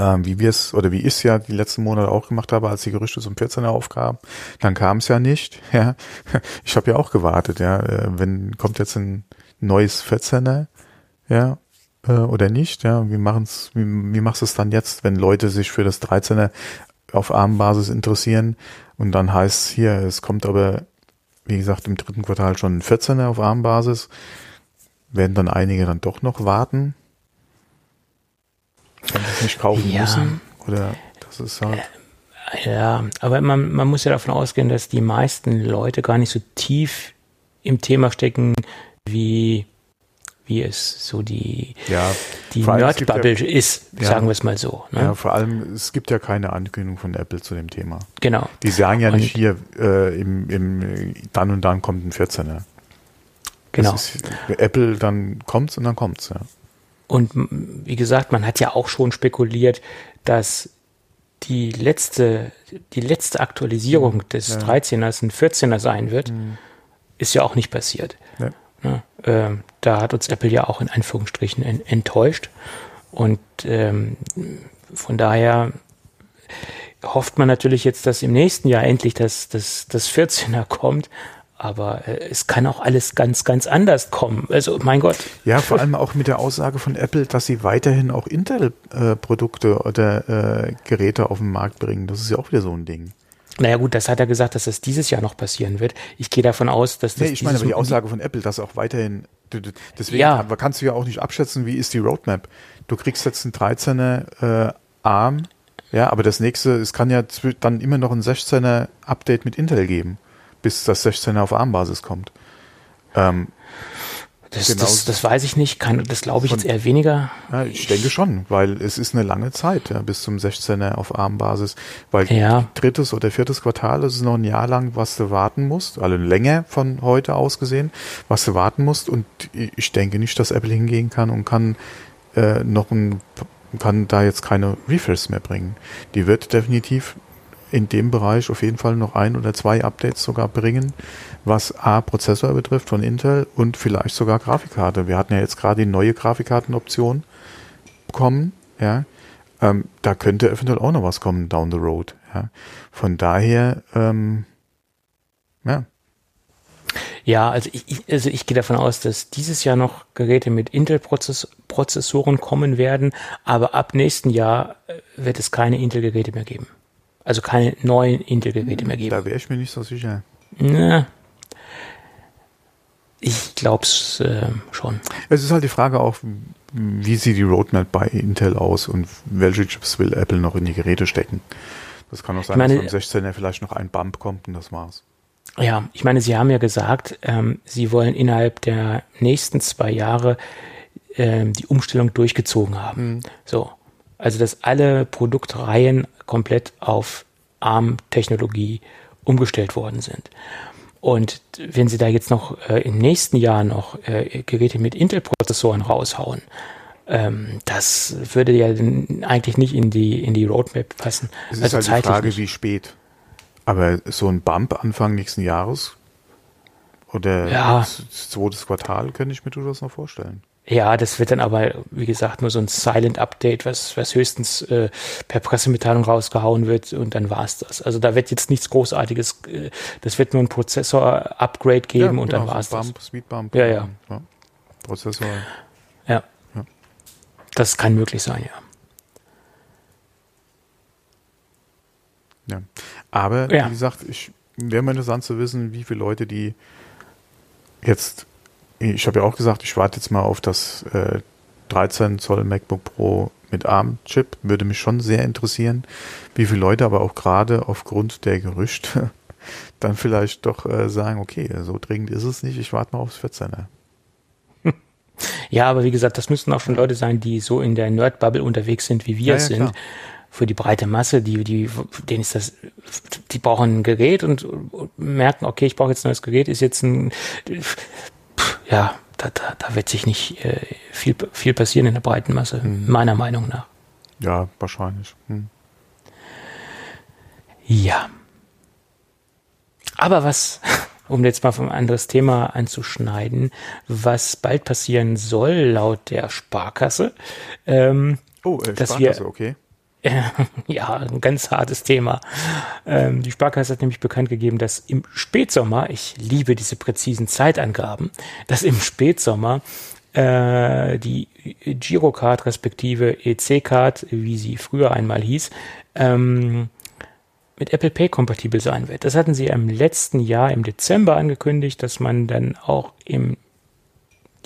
Ähm, wie wir es, oder wie ich es ja die letzten Monate auch gemacht habe, als die Gerüchte zum 14er aufkamen, dann kam es ja nicht. Ja. Ich habe ja auch gewartet, ja. Äh, wenn kommt jetzt ein neues 14er, ja, äh, oder nicht? Ja, wie machen's, wie, wie machst du es dann jetzt, wenn Leute sich für das 13er auf Armbasis interessieren und dann heißt es hier, es kommt aber, wie gesagt, im dritten Quartal schon ein 14er auf Armbasis, werden dann einige dann doch noch warten? Wenn sie es nicht kaufen ja. müssen? Oder das ist halt. Ja, aber man, man muss ja davon ausgehen, dass die meisten Leute gar nicht so tief im Thema stecken wie wie es so die, ja, die Nerd-Bubble ja, ist, ja, sagen wir es mal so. Ne? Ja, vor allem, es gibt ja keine Ankündigung von Apple zu dem Thema. Genau. Die sagen ja und nicht hier, äh, im, im, dann und dann kommt ein 14er. Genau. Ist, Apple, dann kommt's und dann kommt's, ja. Und wie gesagt, man hat ja auch schon spekuliert, dass die letzte, die letzte Aktualisierung des ja. 13ers ein 14er sein wird, mhm. ist ja auch nicht passiert. Ja. Ne? Äh, da hat uns Apple ja auch in Anführungsstrichen en enttäuscht. Und ähm, von daher hofft man natürlich jetzt, dass im nächsten Jahr endlich das, das, das 14er kommt. Aber äh, es kann auch alles ganz, ganz anders kommen. Also, mein Gott. Ja, vor allem auch mit der Aussage von Apple, dass sie weiterhin auch Intel-Produkte oder äh, Geräte auf den Markt bringen. Das ist ja auch wieder so ein Ding. Naja gut, das hat er gesagt, dass das dieses Jahr noch passieren wird. Ich gehe davon aus, dass das. Nee, ich meine aber die Aussage von Apple, dass auch weiterhin. Deswegen ja. kannst du ja auch nicht abschätzen, wie ist die Roadmap. Du kriegst jetzt einen 13er äh, ARM, ja, aber das nächste, es kann ja dann immer noch ein 16er Update mit Intel geben bis das 16er auf ARM-Basis kommt. Ähm, das, genau. das, das, weiß ich nicht, kann, das glaube ich Von, jetzt eher weniger. Ja, ich denke schon, weil es ist eine lange Zeit ja, bis zum 16er auf ARM-Basis. Weil ja. drittes oder viertes Quartal ist noch ein Jahr lang, was du warten musst, also länger von heute aus gesehen, was du warten musst. Und ich denke nicht, dass Apple hingehen kann und kann äh, noch ein kann da jetzt keine Refresh mehr bringen. Die wird definitiv in dem Bereich auf jeden Fall noch ein oder zwei Updates sogar bringen, was A, Prozessor betrifft von Intel und vielleicht sogar Grafikkarte. Wir hatten ja jetzt gerade die neue Grafikkartenoption bekommen, ja. Ähm, da könnte eventuell auch noch was kommen down the road, ja. Von daher, ähm, ja. Ja, also ich, also ich gehe davon aus, dass dieses Jahr noch Geräte mit Intel-Prozessoren kommen werden, aber ab nächsten Jahr äh, wird es keine Intel-Geräte mehr geben. Also keine neuen Intel-Geräte mehr geben. Da wäre ich mir nicht so sicher. Na, ich glaube es äh, schon. Es ist halt die Frage auch, wie sieht die Roadmap bei Intel aus und welche Chips will Apple noch in die Geräte stecken. Das kann auch sein, meine, dass beim 16er vielleicht noch ein Bump kommt und das war's. Ja, ich meine, Sie haben ja gesagt, ähm, Sie wollen innerhalb der nächsten zwei Jahre ähm, die Umstellung durchgezogen haben. Mhm. So. Also, dass alle Produktreihen komplett auf ARM-Technologie umgestellt worden sind. Und wenn Sie da jetzt noch äh, im nächsten Jahr noch äh, Geräte mit Intel-Prozessoren raushauen, ähm, das würde ja eigentlich nicht in die, in die Roadmap passen. Es ist also halt die Frage, nicht. wie spät. Aber so ein Bump Anfang nächsten Jahres oder ja. zweites Quartal könnte ich mir durchaus noch vorstellen. Ja, das wird dann aber, wie gesagt, nur so ein Silent-Update, was, was höchstens äh, per Pressemitteilung rausgehauen wird und dann war's das. Also da wird jetzt nichts Großartiges, äh, das wird nur ein Prozessor-Upgrade geben ja, und genau, dann war's so Bump, das. Speed Bump, ja, ja, ja. Prozessor. Ja. ja. Das kann möglich sein, ja. Ja. Aber, ja. wie gesagt, ich wäre mal interessant zu wissen, wie viele Leute, die jetzt ich habe ja auch gesagt, ich warte jetzt mal auf das äh, 13 Zoll MacBook Pro mit ARM-Chip. Würde mich schon sehr interessieren, wie viele Leute aber auch gerade aufgrund der Gerüchte dann vielleicht doch äh, sagen, okay, so dringend ist es nicht, ich warte mal aufs 14er. Ja, aber wie gesagt, das müssten auch schon Leute sein, die so in der Nerd-Bubble unterwegs sind, wie wir ja, ja, sind. Klar. Für die breite Masse, die, die, denen ist das, die brauchen ein Gerät und merken, okay, ich brauche jetzt ein neues Gerät, ist jetzt ein ja, da, da, da wird sich nicht äh, viel, viel passieren in der breiten Masse, mhm. meiner Meinung nach. Ja, wahrscheinlich. Hm. Ja. Aber was, um jetzt mal vom anderes Thema anzuschneiden, was bald passieren soll, laut der Sparkasse, ähm, oh, äh, dass Sparkasse, wir, okay. ja, ein ganz hartes Thema. Ähm, die Sparkasse hat nämlich bekannt gegeben, dass im Spätsommer, ich liebe diese präzisen Zeitangaben, dass im Spätsommer äh, die Girocard respektive EC-Card, wie sie früher einmal hieß, ähm, mit Apple Pay kompatibel sein wird. Das hatten sie im letzten Jahr im Dezember angekündigt, dass man dann auch im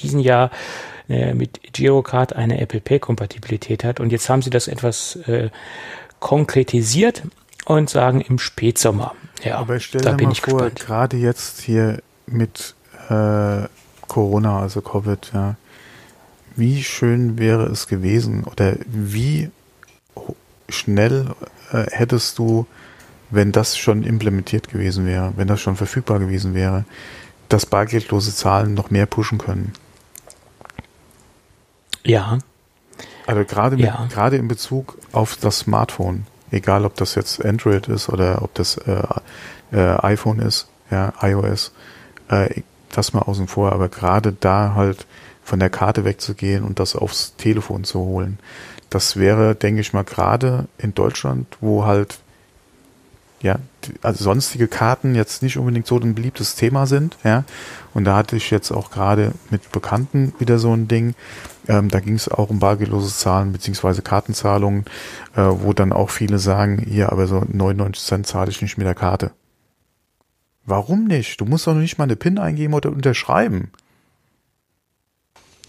diesen Jahr äh, mit Girocard eine Apple Pay Kompatibilität hat. Und jetzt haben sie das etwas äh, konkretisiert und sagen im Spätsommer. Ja, aber stell da bin mal ich vor, gerade jetzt hier mit äh, Corona, also Covid, ja, wie schön wäre es gewesen oder wie schnell äh, hättest du, wenn das schon implementiert gewesen wäre, wenn das schon verfügbar gewesen wäre, das bargeldlose Zahlen noch mehr pushen können. Ja. Also gerade ja. gerade in Bezug auf das Smartphone, egal ob das jetzt Android ist oder ob das äh, äh, iPhone ist, ja, iOS, äh, das mal außen vor, aber gerade da halt von der Karte wegzugehen und das aufs Telefon zu holen, das wäre, denke ich mal, gerade in Deutschland, wo halt ja, also sonstige Karten jetzt nicht unbedingt so ein beliebtes Thema sind, ja. Und da hatte ich jetzt auch gerade mit Bekannten wieder so ein Ding. Ähm, da ging es auch um bargeldlose Zahlen beziehungsweise Kartenzahlungen, äh, wo dann auch viele sagen, hier, aber so 99 Cent zahle ich nicht mit der Karte. Warum nicht? Du musst doch nicht mal eine PIN eingeben oder unterschreiben.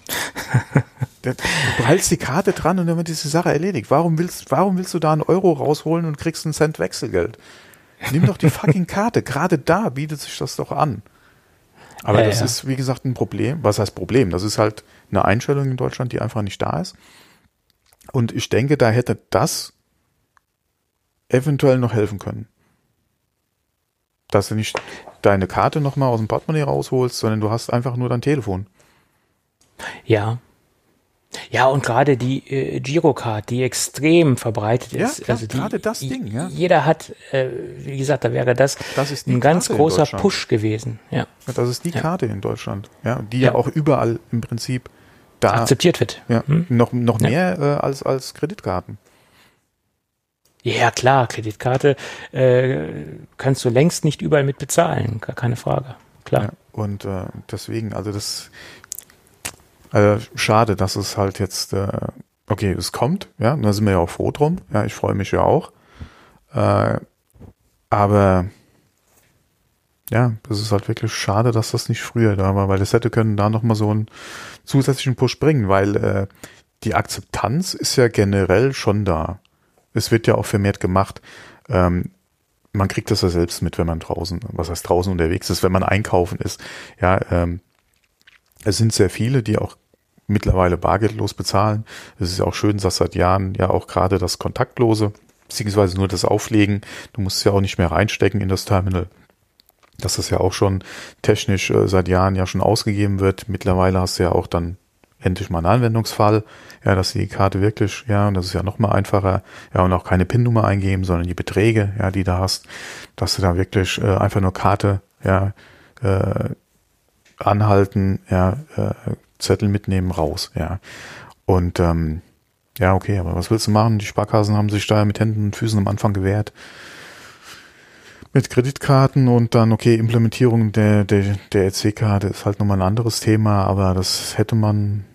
du behältst die Karte dran und dann wird diese Sache erledigt. Warum willst, warum willst du da einen Euro rausholen und kriegst einen Cent Wechselgeld? Nimm doch die fucking Karte. Gerade da bietet sich das doch an. Aber ja, das ja. ist, wie gesagt, ein Problem. Was heißt Problem? Das ist halt eine Einstellung in Deutschland, die einfach nicht da ist. Und ich denke, da hätte das eventuell noch helfen können. Dass du nicht deine Karte nochmal aus dem Portemonnaie rausholst, sondern du hast einfach nur dein Telefon. Ja. Ja, und gerade die äh, Girocard, die extrem verbreitet ja, ist. Klar, also die, gerade das Ding, ja. Jeder hat, äh, wie gesagt, da wäre das, das ein ganz Karte großer Push gewesen. Ja. ja. Das ist die Karte in Deutschland, ja, die ja. auch überall im Prinzip da akzeptiert wird. Ja, hm? noch, noch mehr äh, als, als Kreditkarten. Ja, klar, Kreditkarte äh, kannst du längst nicht überall mit bezahlen, gar keine Frage. Klar. Ja, und äh, deswegen, also das äh, schade, dass es halt jetzt, äh, okay, es kommt, ja, da sind wir ja auch froh drum, ja, ich freue mich ja auch. Äh, aber ja, das ist halt wirklich schade, dass das nicht früher da war, weil das hätte können da nochmal so einen zusätzlichen Push bringen, weil äh, die Akzeptanz ist ja generell schon da es wird ja auch vermehrt gemacht. Ähm, man kriegt das ja selbst mit, wenn man draußen, was heißt draußen unterwegs ist, wenn man einkaufen ist. Ja, ähm, es sind sehr viele, die auch mittlerweile bargeldlos bezahlen. Es ist ja auch schön, dass seit Jahren ja auch gerade das Kontaktlose, beziehungsweise nur das Auflegen, du musst es ja auch nicht mehr reinstecken in das Terminal, dass das ja auch schon technisch äh, seit Jahren ja schon ausgegeben wird. Mittlerweile hast du ja auch dann endlich mal einen Anwendungsfall, ja, dass die Karte wirklich, ja, und das ist ja noch mal einfacher, ja, und auch keine PIN-Nummer eingeben, sondern die Beträge, ja, die da hast, dass du da wirklich äh, einfach nur Karte, ja, äh, anhalten, ja, äh, Zettel mitnehmen, raus, ja. Und ähm, ja, okay, aber was willst du machen? Die Sparkassen haben sich da mit Händen und Füßen am Anfang gewehrt mit Kreditkarten und dann, okay, Implementierung der, der, der EC-Karte ist halt nochmal ein anderes Thema, aber das hätte man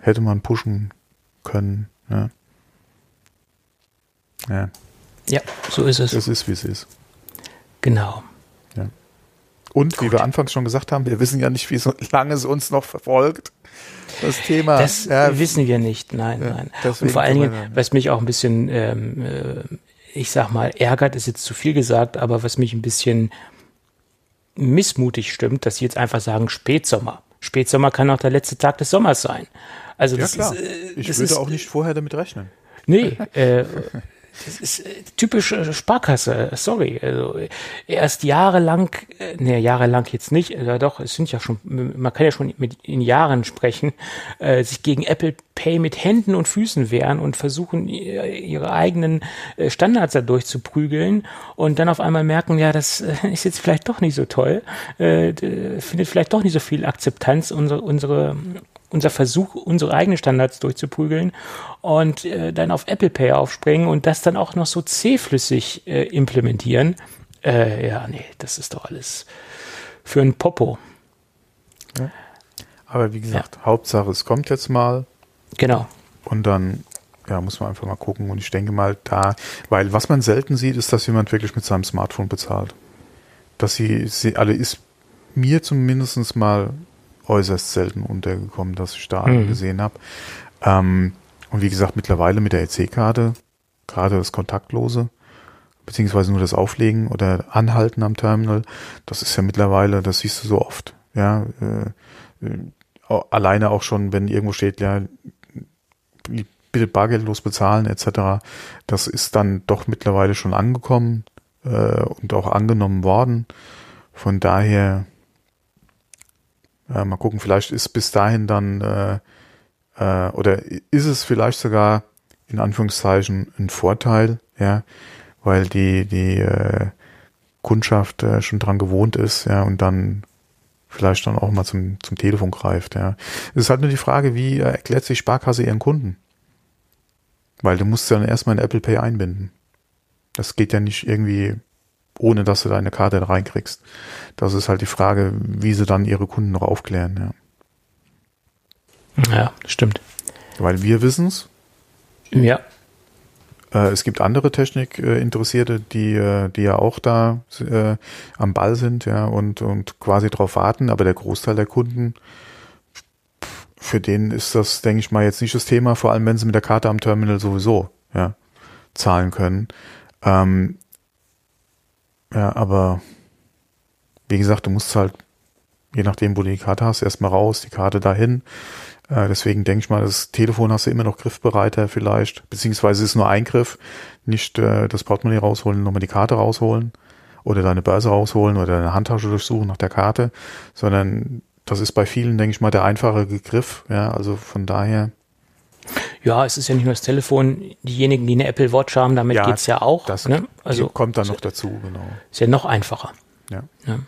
hätte man pushen können. Ja. Ja, ja so ist es. Es ist, wie es ist. Genau. Ja. Und Gut. wie wir anfangs schon gesagt haben, wir wissen ja nicht, wie so lange es uns noch verfolgt. Das Thema. Das ja. wissen wir nicht, nein, ja, nein. Und vor allen Dingen, was mich auch ein bisschen, ähm, äh, ich sag mal, ärgert, ist jetzt zu viel gesagt, aber was mich ein bisschen missmutig stimmt, dass sie jetzt einfach sagen Spätsommer. Spätsommer kann auch der letzte Tag des Sommers sein. Also ja, das klar. Ist, äh, ich würde ist, auch nicht vorher damit rechnen. Nee, äh, das ist äh, typisch äh, Sparkasse, sorry. Also erst jahrelang, äh, nee, jahrelang jetzt nicht, äh, doch, es sind ja schon, man kann ja schon mit in Jahren sprechen, äh, sich gegen Apple Pay mit Händen und Füßen wehren und versuchen, ihre eigenen Standards da durchzuprügeln und dann auf einmal merken, ja, das ist jetzt vielleicht doch nicht so toll, äh, findet vielleicht doch nicht so viel Akzeptanz, unsere, unsere unser Versuch, unsere eigenen Standards durchzuprügeln und äh, dann auf Apple Pay aufspringen und das dann auch noch so zähflüssig äh, implementieren. Äh, ja, nee, das ist doch alles für ein Popo. Ja. Aber wie gesagt, ja. Hauptsache, es kommt jetzt mal. Genau. Und dann ja, muss man einfach mal gucken. Und ich denke mal da, weil was man selten sieht, ist, dass jemand wirklich mit seinem Smartphone bezahlt. Dass sie, sie alle ist mir zumindest mal äußerst selten untergekommen, dass ich da mhm. gesehen habe. Ähm, und wie gesagt, mittlerweile mit der EC-Karte, gerade das Kontaktlose, beziehungsweise nur das Auflegen oder Anhalten am Terminal, das ist ja mittlerweile, das siehst du so oft. Ja, äh, äh alleine auch schon, wenn irgendwo steht, ja, bitte bargeldlos bezahlen etc. Das ist dann doch mittlerweile schon angekommen äh, und auch angenommen worden. Von daher äh, mal gucken, vielleicht ist bis dahin dann äh, äh, oder ist es vielleicht sogar in Anführungszeichen ein Vorteil, ja, weil die die äh, Kundschaft äh, schon dran gewohnt ist, ja, und dann vielleicht dann auch mal zum zum Telefon greift, ja. Es ist halt nur die Frage, wie äh, erklärt sich Sparkasse ihren Kunden? Weil du musst ja dann erstmal in Apple Pay einbinden. Das geht ja nicht irgendwie ohne dass du deine Karte reinkriegst. Das ist halt die Frage, wie sie dann ihre Kunden noch aufklären. Ja, ja stimmt. Weil wir wissen's. Ja. Äh, es gibt andere Technikinteressierte, die, äh, die ja auch da äh, am Ball sind, ja, und, und quasi drauf warten, aber der Großteil der Kunden, für den ist das, denke ich mal, jetzt nicht das Thema, vor allem wenn sie mit der Karte am Terminal sowieso, ja, zahlen können. Ähm, ja, aber wie gesagt, du musst halt, je nachdem, wo du die Karte hast, erstmal raus, die Karte dahin. Äh, deswegen denke ich mal, das Telefon hast du immer noch griffbereiter vielleicht, beziehungsweise ist nur Eingriff, nicht äh, das Portemonnaie rausholen, nochmal die Karte rausholen oder deine Börse rausholen oder deine Handtasche durchsuchen nach der Karte, sondern das ist bei vielen, denke ich mal, der einfache Griff. Ja, also von daher. Ja, es ist ja nicht nur das Telefon. Diejenigen, die eine Apple Watch haben, damit ja, geht's ja auch. Das ne? also, kommt dann noch dazu, genau. Ist ja noch einfacher. Ja. ja.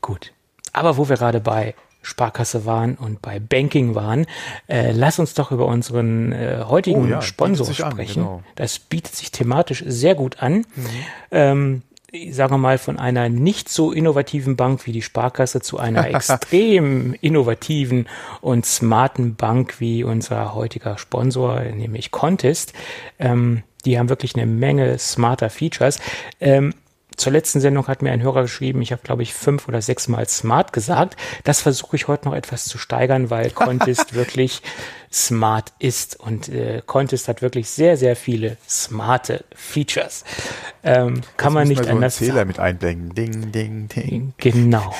Gut. Aber wo wir gerade bei Sparkasse waren und bei Banking waren, äh, lass uns doch über unseren äh, heutigen oh, ja, Sponsor sprechen. An, genau. Das bietet sich thematisch sehr gut an. Mhm. Ähm, sagen wir mal, von einer nicht so innovativen Bank wie die Sparkasse zu einer extrem innovativen und smarten Bank wie unser heutiger Sponsor, nämlich Contest. Ähm, die haben wirklich eine Menge smarter Features. Ähm, zur letzten Sendung hat mir ein Hörer geschrieben, ich habe, glaube ich, fünf oder sechs Mal smart gesagt. Das versuche ich heute noch etwas zu steigern, weil Contest wirklich smart ist. Und äh, Contest hat wirklich sehr, sehr viele smarte Features. Ähm, kann man nicht so anders Zähler sagen. mit einblenden. Ding, ding, ding. Genau.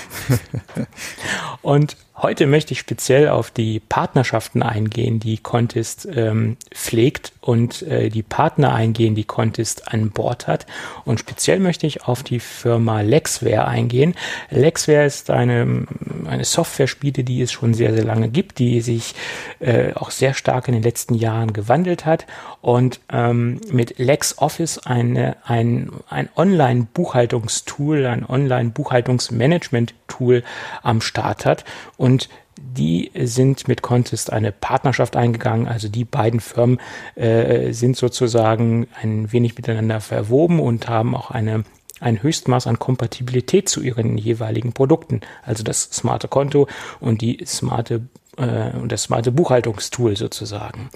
Und Heute möchte ich speziell auf die Partnerschaften eingehen, die Contest ähm, pflegt und äh, die Partner eingehen, die Contest an Bord hat. Und speziell möchte ich auf die Firma Lexware eingehen. Lexware ist eine, eine Software-Spiele, die es schon sehr, sehr lange gibt, die sich äh, auch sehr stark in den letzten Jahren gewandelt hat und ähm, mit LexOffice eine, ein, ein Online-Buchhaltungstool, ein Online-Buchhaltungsmanagement-Tool am Start hat. Und die sind mit Contest eine Partnerschaft eingegangen. Also die beiden Firmen äh, sind sozusagen ein wenig miteinander verwoben und haben auch eine ein Höchstmaß an Kompatibilität zu ihren jeweiligen Produkten. Also das smarte Konto und die smarte äh, und das smarte Buchhaltungstool sozusagen.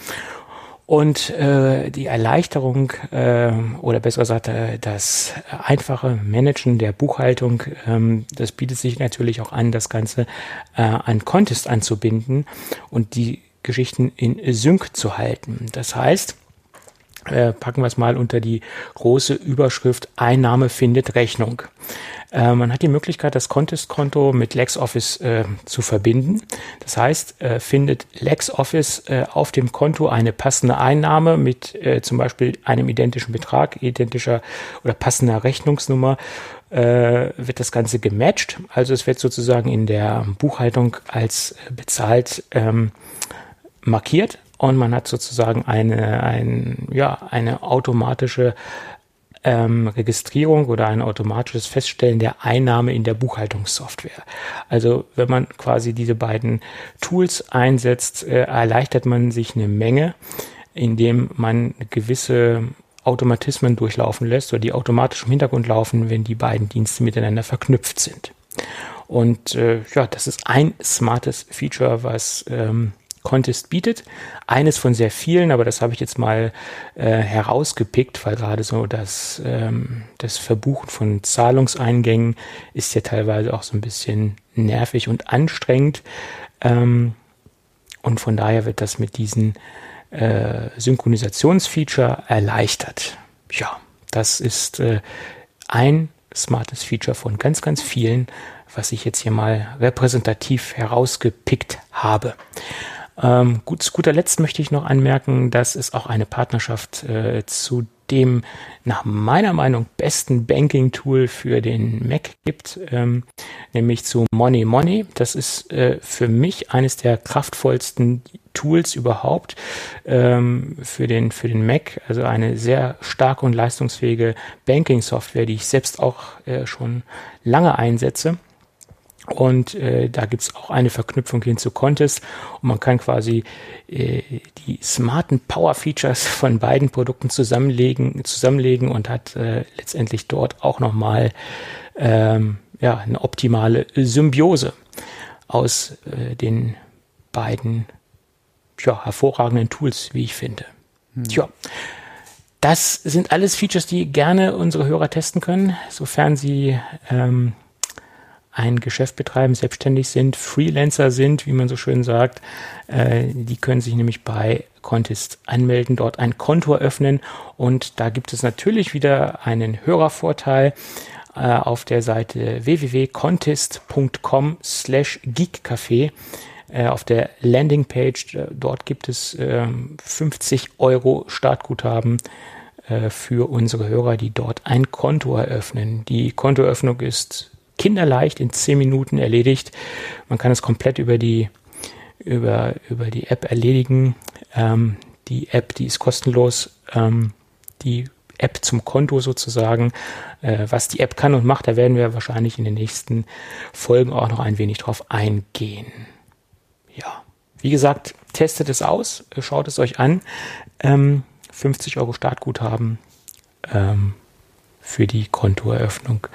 Und äh, die Erleichterung äh, oder besser gesagt äh, das einfache Managen der Buchhaltung, ähm, das bietet sich natürlich auch an, das Ganze äh, an Contest anzubinden und die Geschichten in Sync zu halten. Das heißt, äh, packen wir es mal unter die große Überschrift Einnahme findet Rechnung. Äh, man hat die Möglichkeit, das Contest-Konto mit LexOffice äh, zu verbinden. Das heißt, äh, findet LexOffice äh, auf dem Konto eine passende Einnahme mit äh, zum Beispiel einem identischen Betrag, identischer oder passender Rechnungsnummer, äh, wird das Ganze gematcht. Also es wird sozusagen in der Buchhaltung als bezahlt ähm, markiert und man hat sozusagen eine, ein, ja, eine automatische ähm, Registrierung oder ein automatisches Feststellen der Einnahme in der Buchhaltungssoftware. Also wenn man quasi diese beiden Tools einsetzt, äh, erleichtert man sich eine Menge, indem man gewisse Automatismen durchlaufen lässt oder die automatisch im Hintergrund laufen, wenn die beiden Dienste miteinander verknüpft sind. Und äh, ja, das ist ein smartes Feature, was ähm, Contest bietet. Eines von sehr vielen, aber das habe ich jetzt mal äh, herausgepickt, weil gerade so das, ähm, das Verbuchen von Zahlungseingängen ist ja teilweise auch so ein bisschen nervig und anstrengend. Ähm, und von daher wird das mit diesen äh, Synchronisationsfeature erleichtert. Ja, das ist äh, ein smartes Feature von ganz, ganz vielen, was ich jetzt hier mal repräsentativ herausgepickt habe. Ähm, gut, zu guter Letzt möchte ich noch anmerken, dass es auch eine Partnerschaft äh, zu dem nach meiner Meinung besten Banking-Tool für den Mac gibt, ähm, nämlich zu Money Money. Das ist äh, für mich eines der kraftvollsten Tools überhaupt ähm, für, den, für den Mac. Also eine sehr starke und leistungsfähige Banking-Software, die ich selbst auch äh, schon lange einsetze. Und äh, da gibt's auch eine Verknüpfung hin zu Contest. Und man kann quasi äh, die smarten Power-Features von beiden Produkten zusammenlegen, zusammenlegen und hat äh, letztendlich dort auch nochmal ähm, ja, eine optimale Symbiose aus äh, den beiden ja, hervorragenden Tools, wie ich finde. Hm. Tja, das sind alles Features, die gerne unsere Hörer testen können, sofern sie ähm, ein Geschäft betreiben, selbstständig sind, Freelancer sind, wie man so schön sagt. Äh, die können sich nämlich bei Contest anmelden, dort ein Konto eröffnen und da gibt es natürlich wieder einen Hörervorteil äh, auf der Seite www.contest.com slash geekcafé äh, auf der Landingpage. Äh, dort gibt es 50 ähm, Euro Startguthaben äh, für unsere Hörer, die dort ein Konto eröffnen. Die Kontoeröffnung ist kinderleicht in 10 Minuten erledigt. Man kann es komplett über die, über, über die App erledigen. Ähm, die App, die ist kostenlos. Ähm, die App zum Konto sozusagen. Äh, was die App kann und macht, da werden wir wahrscheinlich in den nächsten Folgen auch noch ein wenig drauf eingehen. Ja, wie gesagt, testet es aus, schaut es euch an. Ähm, 50 Euro Startguthaben ähm, für die Kontoeröffnung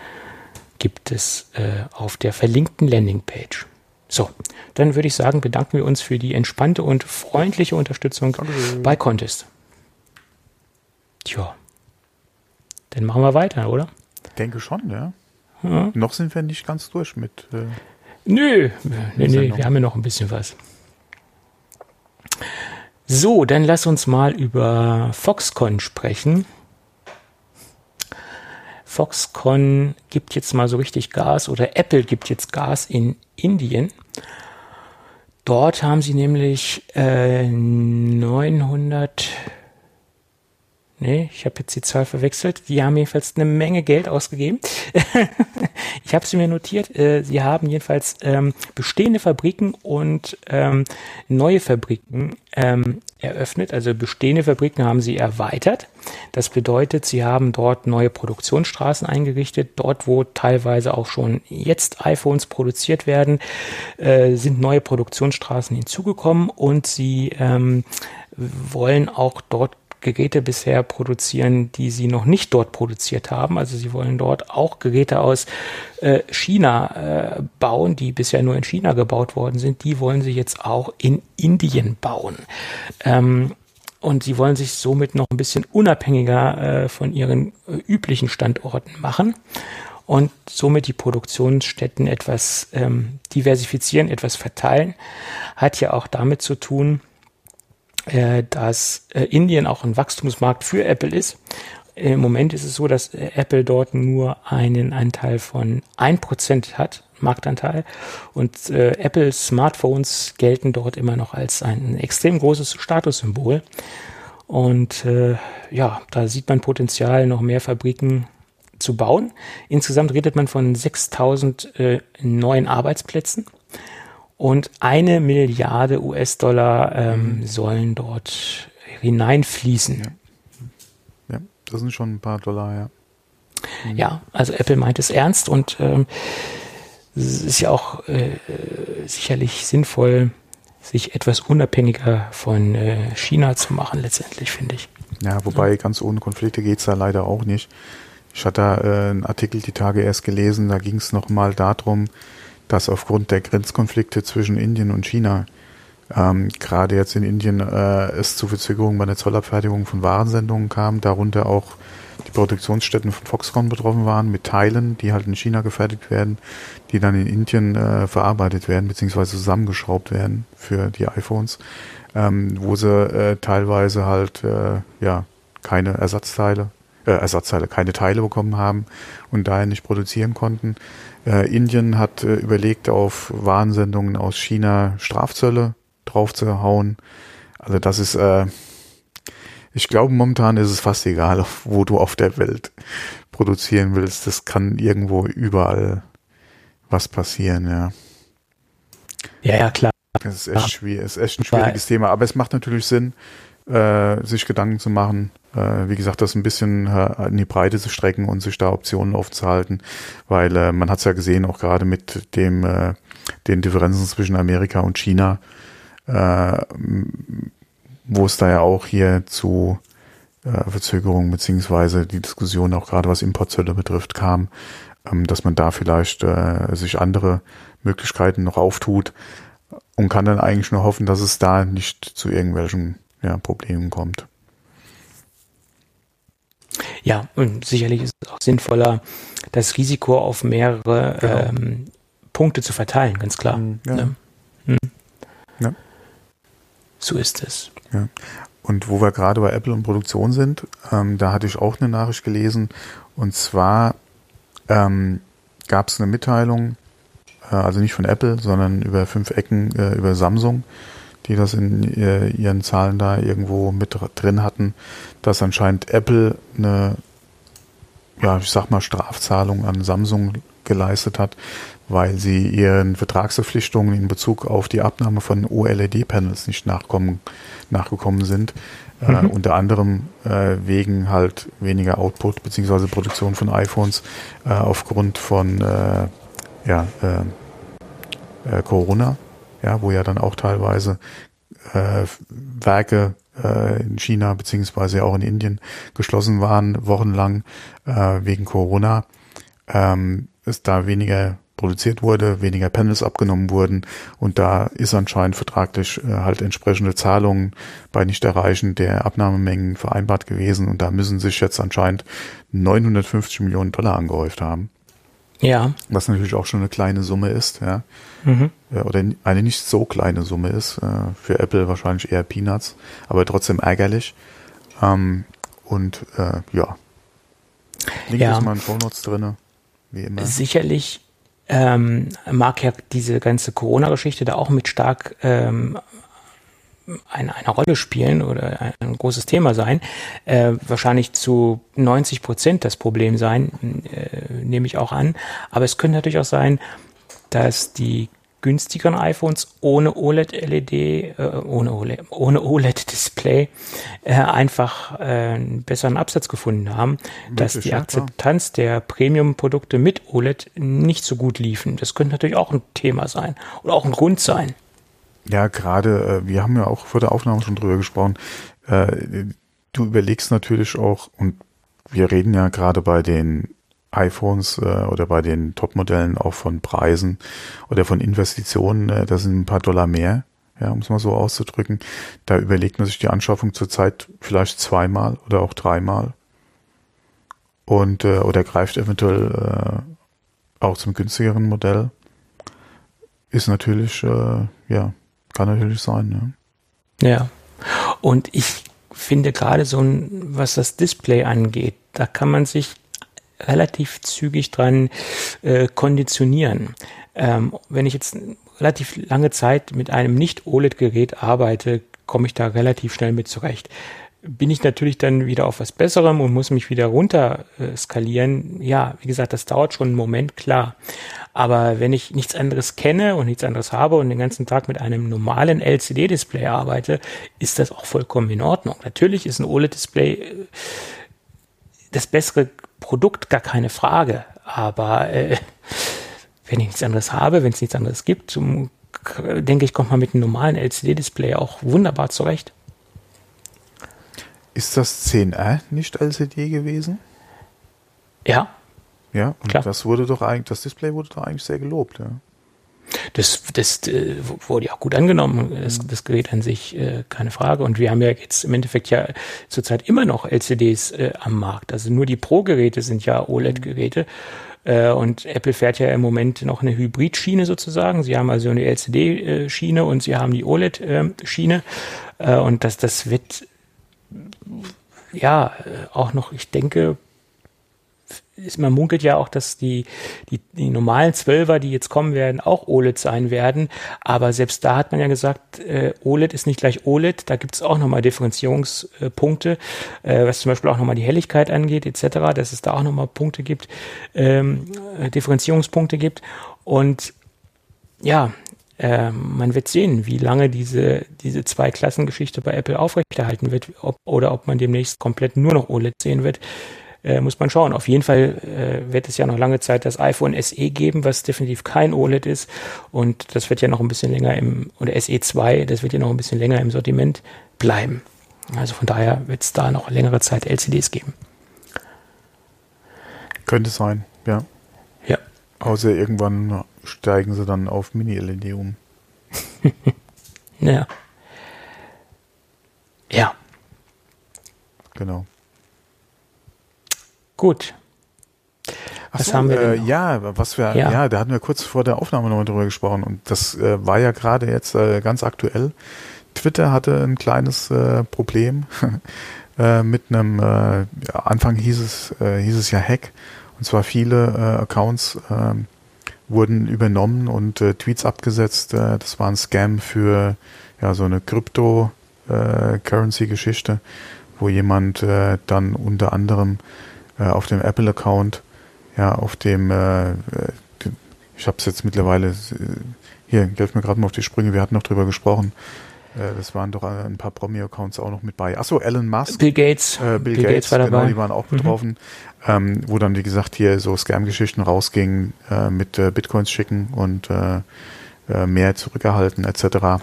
gibt es äh, auf der verlinkten Landingpage. So, dann würde ich sagen, bedanken wir uns für die entspannte und freundliche Unterstützung Danke. bei Contest. Tja, dann machen wir weiter, oder? Denke schon, ja. ja. Noch sind wir nicht ganz durch mit. Äh, nö, nö, nö, wir haben ja noch ein bisschen was. So, dann lass uns mal über Foxconn sprechen. Foxconn gibt jetzt mal so richtig Gas oder Apple gibt jetzt Gas in Indien. Dort haben sie nämlich äh, 900 Nee, ich habe jetzt die Zahl verwechselt. Die haben jedenfalls eine Menge Geld ausgegeben. ich habe sie mir notiert. Äh, sie haben jedenfalls ähm, bestehende Fabriken und ähm, neue Fabriken ähm, eröffnet. Also bestehende Fabriken haben sie erweitert. Das bedeutet, sie haben dort neue Produktionsstraßen eingerichtet. Dort, wo teilweise auch schon jetzt iPhones produziert werden, äh, sind neue Produktionsstraßen hinzugekommen und sie ähm, wollen auch dort Geräte bisher produzieren, die sie noch nicht dort produziert haben. Also sie wollen dort auch Geräte aus äh, China äh, bauen, die bisher nur in China gebaut worden sind. Die wollen sie jetzt auch in Indien bauen. Ähm, und sie wollen sich somit noch ein bisschen unabhängiger äh, von ihren äh, üblichen Standorten machen und somit die Produktionsstätten etwas ähm, diversifizieren, etwas verteilen. Hat ja auch damit zu tun, äh, dass äh, Indien auch ein Wachstumsmarkt für Apple ist. Im Moment ist es so, dass äh, Apple dort nur einen Anteil von ein Prozent hat, Marktanteil. Und äh, Apple Smartphones gelten dort immer noch als ein extrem großes Statussymbol. Und äh, ja, da sieht man Potenzial, noch mehr Fabriken zu bauen. Insgesamt redet man von 6000 äh, neuen Arbeitsplätzen. Und eine Milliarde US-Dollar ähm, mhm. sollen dort hineinfließen. Ja. ja. das sind schon ein paar Dollar, ja. Mhm. Ja, also Apple meint es ernst und ähm, es ist ja auch äh, sicherlich sinnvoll, sich etwas unabhängiger von äh, China zu machen, letztendlich, finde ich. Ja, wobei ja. ganz ohne Konflikte geht's da leider auch nicht. Ich hatte äh, einen Artikel die Tage erst gelesen, da ging es nochmal darum, dass aufgrund der Grenzkonflikte zwischen Indien und China ähm, gerade jetzt in Indien äh, es zu Verzögerungen bei der Zollabfertigung von Warensendungen kam, darunter auch die Produktionsstätten von Foxconn betroffen waren mit Teilen, die halt in China gefertigt werden, die dann in Indien äh, verarbeitet werden beziehungsweise zusammengeschraubt werden für die iPhones, ähm, wo sie äh, teilweise halt äh, ja keine Ersatzteile, äh, Ersatzteile, keine Teile bekommen haben und daher nicht produzieren konnten. Äh, Indien hat äh, überlegt, auf Warnsendungen aus China Strafzölle draufzuhauen. Also das ist, äh, ich glaube, momentan ist es fast egal, wo du auf der Welt produzieren willst. Das kann irgendwo überall was passieren, ja. Ja, ja, klar. Das ist echt, schwierig, ist echt ein schwieriges Thema, aber es macht natürlich Sinn, äh, sich Gedanken zu machen. Äh, wie gesagt, das ein bisschen äh, in die Breite zu strecken und sich da Optionen aufzuhalten, weil äh, man hat es ja gesehen, auch gerade mit dem äh, den Differenzen zwischen Amerika und China, äh, wo es da ja auch hier zu äh, Verzögerungen beziehungsweise die Diskussion auch gerade was Importzölle betrifft kam, ähm, dass man da vielleicht äh, sich andere Möglichkeiten noch auftut und kann dann eigentlich nur hoffen, dass es da nicht zu irgendwelchen ja, Problemen kommt. Ja, und sicherlich ist es auch sinnvoller, das Risiko auf mehrere genau. ähm, Punkte zu verteilen, ganz klar. Mhm, ja. Ne? Hm. Ja. So ist es. Ja. Und wo wir gerade bei Apple und Produktion sind, ähm, da hatte ich auch eine Nachricht gelesen. Und zwar ähm, gab es eine Mitteilung, äh, also nicht von Apple, sondern über fünf Ecken äh, über Samsung, die das in äh, ihren Zahlen da irgendwo mit drin hatten, dass anscheinend Apple eine, ja, ich sag mal, Strafzahlung an Samsung geleistet hat, weil sie ihren Vertragsverpflichtungen in Bezug auf die Abnahme von OLED-Panels nicht nachkommen, nachgekommen sind. Äh, mhm. Äh, unter anderem äh, wegen halt weniger Output beziehungsweise Produktion von iPhones äh, aufgrund von äh, ja, äh, Corona, ja, wo ja dann auch teilweise Werke in China beziehungsweise auch in Indien geschlossen waren, wochenlang wegen Corona. Ähm, es da weniger produziert wurde, weniger Panels abgenommen wurden und da ist anscheinend vertraglich äh, halt entsprechende Zahlungen bei Nichterreichen der Abnahmemengen vereinbart gewesen und da müssen sich jetzt anscheinend 950 Millionen Dollar angehäuft haben. Ja. Was natürlich auch schon eine kleine Summe ist, ja. Mhm. Oder eine nicht so kleine Summe ist. Äh, für Apple wahrscheinlich eher Peanuts, aber trotzdem ärgerlich. Ähm, und äh, ja. Link ja. ist mal in Show Notes drinne. Wie immer. Sicherlich ähm, mag ja diese ganze Corona-Geschichte da auch mit stark ähm, eine, eine Rolle spielen oder ein, ein großes Thema sein. Äh, wahrscheinlich zu 90 Prozent das Problem sein, äh, nehme ich auch an. Aber es könnte natürlich auch sein, dass die günstigeren iPhones ohne OLED-LED, äh, ohne OLED, ohne OLED-Display äh, einfach äh, einen besseren Absatz gefunden haben, dass die Akzeptanz der Premium-Produkte mit OLED nicht so gut liefen. Das könnte natürlich auch ein Thema sein oder auch ein Grund sein. Ja, gerade, äh, wir haben ja auch vor der Aufnahme schon drüber gesprochen, äh, du überlegst natürlich auch, und wir reden ja gerade bei den iPhones äh, oder bei den Top-Modellen auch von Preisen oder von Investitionen, äh, das sind ein paar Dollar mehr, ja, um es mal so auszudrücken. Da überlegt man sich die Anschaffung zurzeit vielleicht zweimal oder auch dreimal und äh, oder greift eventuell äh, auch zum günstigeren Modell. Ist natürlich, äh, ja, kann natürlich sein. Ne? Ja. Und ich finde gerade so ein, was das Display angeht, da kann man sich relativ zügig dran äh, konditionieren. Ähm, wenn ich jetzt relativ lange Zeit mit einem Nicht-OLED-Gerät arbeite, komme ich da relativ schnell mit zurecht. Bin ich natürlich dann wieder auf was Besserem und muss mich wieder runter äh, skalieren. Ja, wie gesagt, das dauert schon einen Moment, klar. Aber wenn ich nichts anderes kenne und nichts anderes habe und den ganzen Tag mit einem normalen LCD-Display arbeite, ist das auch vollkommen in Ordnung. Natürlich ist ein OLED-Display äh, das bessere Produkt, gar keine Frage. Aber äh, wenn ich nichts anderes habe, wenn es nichts anderes gibt, denke ich, kommt man mit einem normalen LCD-Display auch wunderbar zurecht. Ist das 10R nicht LCD gewesen? Ja. Ja, und Klar. das wurde doch eigentlich, das Display wurde doch eigentlich sehr gelobt, ja. Das, das äh, wurde ja auch gut angenommen, das, das Gerät an sich, äh, keine Frage. Und wir haben ja jetzt im Endeffekt ja zurzeit immer noch LCDs äh, am Markt. Also nur die Pro-Geräte sind ja OLED-Geräte. Äh, und Apple fährt ja im Moment noch eine Hybrid-Schiene sozusagen. Sie haben also eine LCD-Schiene und sie haben die OLED-Schiene. Äh, und das, das wird ja auch noch, ich denke, ist, man munkelt ja auch, dass die, die, die normalen Zwölfer, die jetzt kommen werden, auch OLED sein werden. Aber selbst da hat man ja gesagt, äh, OLED ist nicht gleich OLED. Da gibt es auch nochmal Differenzierungspunkte, äh, was zum Beispiel auch nochmal die Helligkeit angeht, etc., dass es da auch nochmal Punkte gibt, ähm, Differenzierungspunkte gibt. Und ja, äh, man wird sehen, wie lange diese, diese Zwei-Klassen-Geschichte bei Apple aufrechterhalten wird ob, oder ob man demnächst komplett nur noch OLED sehen wird. Äh, muss man schauen. Auf jeden Fall äh, wird es ja noch lange Zeit das iPhone SE geben, was definitiv kein OLED ist. Und das wird ja noch ein bisschen länger im, oder SE 2, das wird ja noch ein bisschen länger im Sortiment bleiben. Also von daher wird es da noch längere Zeit LCDs geben. Könnte sein, ja. Ja. Außer irgendwann steigen sie dann auf Mini-LED um. ja. Ja. Genau. Gut. Was so, haben wir denn äh, ja, was wir, ja. ja. da hatten wir kurz vor der Aufnahme nochmal drüber gesprochen und das äh, war ja gerade jetzt äh, ganz aktuell. Twitter hatte ein kleines äh, Problem äh, mit einem, äh, Anfang hieß es, hieß es ja Hack und zwar viele Accounts äh, wurden übernommen und Tweets abgesetzt. Das war ein Scam für ja so eine Crypto-Currency-Geschichte, äh, wo jemand dann unter anderem auf dem Apple-Account, ja, auf dem, äh, ich habe es jetzt mittlerweile, hier, helft mir gerade mal auf die Sprünge, wir hatten noch drüber gesprochen, äh, das waren doch ein paar Promi-Accounts auch noch mit bei. Achso, Elon Musk. Bill Gates. Äh, Bill, Bill, Gates, Gates war genau, dabei. die waren auch mhm. betroffen. Mhm. Ähm, wo dann, wie gesagt, hier so Scam-Geschichten rausgingen äh, mit äh, Bitcoins schicken und äh, äh mehr zurückerhalten etc.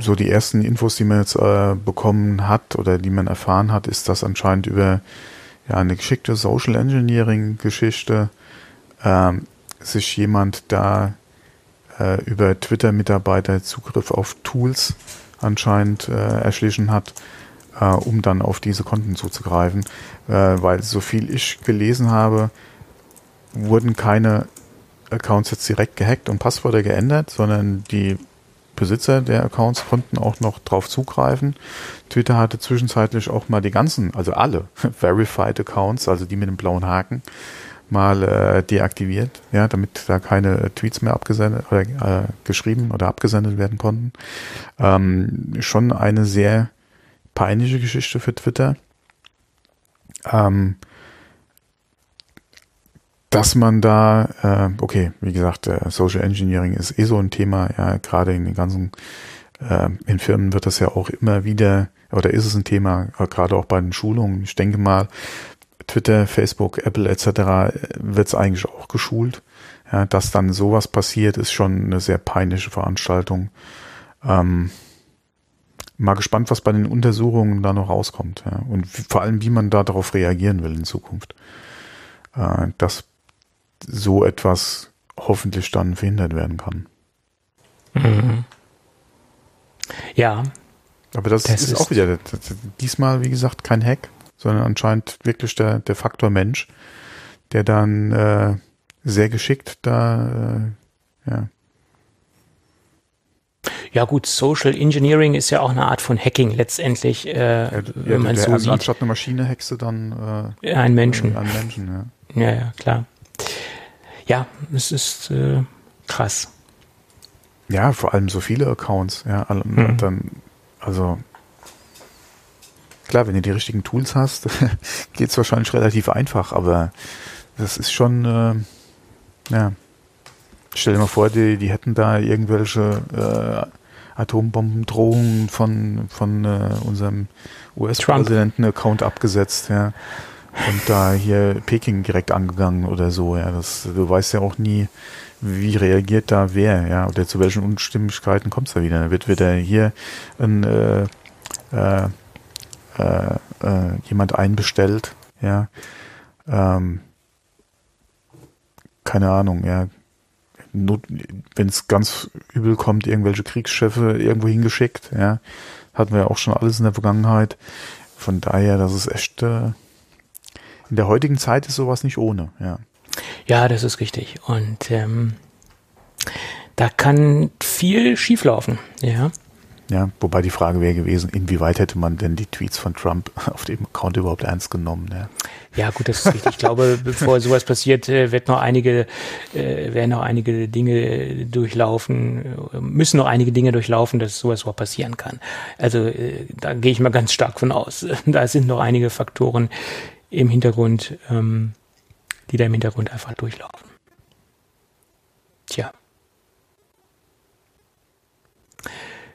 So die ersten Infos, die man jetzt äh, bekommen hat oder die man erfahren hat, ist das anscheinend über ja, eine geschickte Social Engineering Geschichte ähm, sich jemand da äh, über Twitter-Mitarbeiter Zugriff auf Tools anscheinend äh, erschlichen hat, äh, um dann auf diese Konten zuzugreifen. Äh, weil so viel ich gelesen habe, wurden keine Accounts jetzt direkt gehackt und Passwörter geändert, sondern die Besitzer der Accounts konnten auch noch drauf zugreifen. Twitter hatte zwischenzeitlich auch mal die ganzen, also alle Verified Accounts, also die mit dem blauen Haken, mal äh, deaktiviert, ja, damit da keine Tweets mehr abgesendet oder äh, geschrieben oder abgesendet werden konnten. Ähm, schon eine sehr peinliche Geschichte für Twitter. Ähm, dass man da, äh, okay, wie gesagt, äh, Social Engineering ist eh so ein Thema, ja, gerade in den ganzen, äh, in Firmen wird das ja auch immer wieder, oder ist es ein Thema, äh, gerade auch bei den Schulungen. Ich denke mal, Twitter, Facebook, Apple etc. wird es eigentlich auch geschult. Ja, dass dann sowas passiert, ist schon eine sehr peinliche Veranstaltung. Ähm, mal gespannt, was bei den Untersuchungen da noch rauskommt. Ja. Und vor allem, wie man da darauf reagieren will in Zukunft. Äh, dass so etwas hoffentlich dann verhindert werden kann. Mhm. Ja. Aber das, das ist, ist, auch wieder, diesmal, wie gesagt, kein Hack, sondern anscheinend wirklich der, der Faktor Mensch, der dann äh, sehr geschickt da, äh, ja. Ja gut, Social Engineering ist ja auch eine Art von Hacking letztendlich, äh, ja, wenn man so also sieht. Anstatt eine Maschine hackst du dann äh, einen Menschen. Einen Menschen, ja. Ja, ja, klar ja, es ist äh, krass. Ja, vor allem so viele Accounts. Ja, mhm. dann, also klar, wenn du die richtigen Tools hast, geht es wahrscheinlich relativ einfach, aber das ist schon, äh, ja. Stell dir mal vor, die, die hätten da irgendwelche äh, Atombombendrohungen von, von äh, unserem US-Präsidenten-Account abgesetzt, ja und da hier Peking direkt angegangen oder so. Ja, das, du weißt ja auch nie, wie reagiert da wer, ja, oder zu welchen Unstimmigkeiten kommt es da wieder. Da wird wieder hier ein, äh, äh, äh, äh, jemand einbestellt, ja. Ähm, keine Ahnung, ja. Wenn es ganz übel kommt, irgendwelche Kriegscheffe irgendwo hingeschickt, ja. Hatten wir ja auch schon alles in der Vergangenheit. Von daher, das ist echt äh, in der heutigen Zeit ist sowas nicht ohne, ja. Ja, das ist richtig. Und ähm, da kann viel schieflaufen, ja. Ja, wobei die Frage wäre gewesen, inwieweit hätte man denn die Tweets von Trump auf dem Account überhaupt ernst genommen? Ja, ja gut, das ist richtig. Ich glaube, bevor sowas passiert, äh, wird noch einige, äh, werden noch einige Dinge durchlaufen, müssen noch einige Dinge durchlaufen, dass sowas überhaupt passieren kann. Also äh, da gehe ich mal ganz stark von aus. Da sind noch einige Faktoren, im Hintergrund, ähm, die da im Hintergrund einfach durchlaufen. Tja.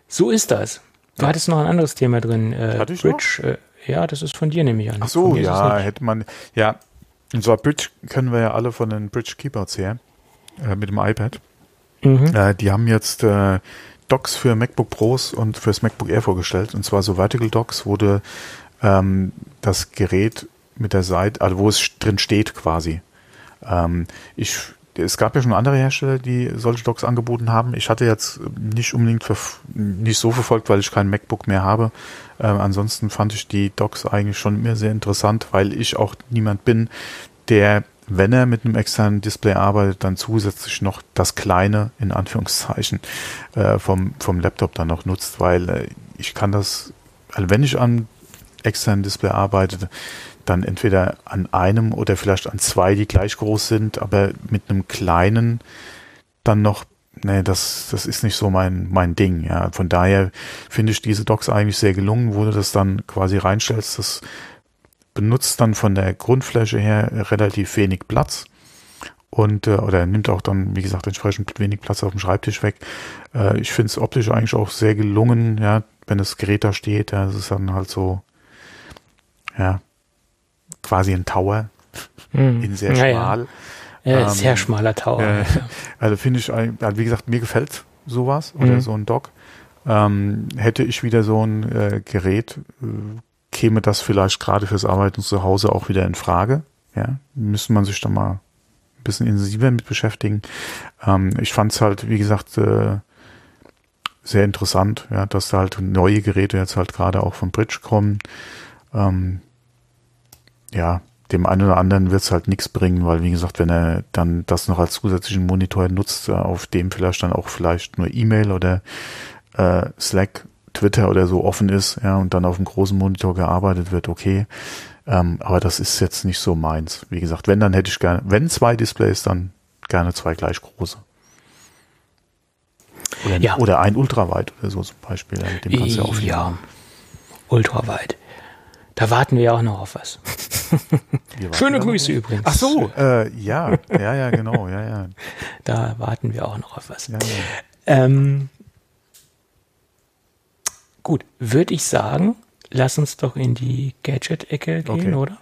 So ist das. Du hattest noch ein anderes Thema drin. Äh, Hatte ich Bridge. Äh, ja, das ist von dir, nämlich an. Ach so, ja, hätte man. Ja, und zwar Bridge können wir ja alle von den Bridge Keyboards her. Äh, mit dem iPad. Mhm. Äh, die haben jetzt äh, Docs für MacBook Pros und fürs MacBook Air vorgestellt. Und zwar so Vertical Docs, wo du ähm, das Gerät mit der Seite, also wo es drin steht quasi. Ähm, ich, es gab ja schon andere Hersteller, die solche Docks angeboten haben. Ich hatte jetzt nicht unbedingt nicht so verfolgt, weil ich kein MacBook mehr habe. Ähm, ansonsten fand ich die Docks eigentlich schon immer sehr interessant, weil ich auch niemand bin, der, wenn er mit einem externen Display arbeitet, dann zusätzlich noch das kleine, in Anführungszeichen, äh, vom, vom Laptop dann noch nutzt, weil äh, ich kann das, also wenn ich an externen Display arbeite, dann entweder an einem oder vielleicht an zwei, die gleich groß sind, aber mit einem kleinen dann noch, nee, das, das ist nicht so mein, mein Ding, ja. Von daher finde ich diese Docks eigentlich sehr gelungen, wo du das dann quasi reinstellst. Das benutzt dann von der Grundfläche her relativ wenig Platz und äh, oder nimmt auch dann, wie gesagt, entsprechend wenig Platz auf dem Schreibtisch weg. Äh, ich finde es optisch eigentlich auch sehr gelungen, ja, wenn das Gerät da steht, ja, das ist dann halt so, ja, quasi ein Tower Mhm. in sehr Ja, schmal. Ja, Ähm, sehr schmaler Tower. Äh, also finde ich, also wie gesagt, mir gefällt sowas oder Mhm. so ein Dock. Ähm, hätte ich wieder so ein äh, Gerät, äh, käme das vielleicht gerade fürs Arbeiten zu Hause auch wieder in Frage. Ja, müsste man sich da mal ein bisschen intensiver mit beschäftigen. Ähm, ich fand es halt, wie gesagt, äh, sehr interessant, ja, dass da halt neue Geräte jetzt halt gerade auch von Bridge kommen. Ähm, ja, dem einen oder anderen wird es halt nichts bringen, weil wie gesagt, wenn er dann das noch als zusätzlichen Monitor nutzt, äh, auf dem vielleicht dann auch vielleicht nur E-Mail oder äh, Slack, Twitter oder so offen ist, ja, und dann auf dem großen Monitor gearbeitet wird, okay. Ähm, aber das ist jetzt nicht so meins. Wie gesagt, wenn, dann hätte ich gerne, wenn zwei Displays, dann gerne zwei gleich große. Oder, Ja. oder ein Ultraweit oder so zum Beispiel. ja, Mit dem kannst du ja auch ja, ultraweit. Da warten wir ja auch noch auf was. Schöne Grüße übrigens. Ach so, äh, ja, ja, ja, genau, ja, ja. Da warten wir auch noch auf was. ja, ja. Ähm, gut, würde ich sagen, lass uns doch in die Gadget-Ecke gehen, Okay. oder?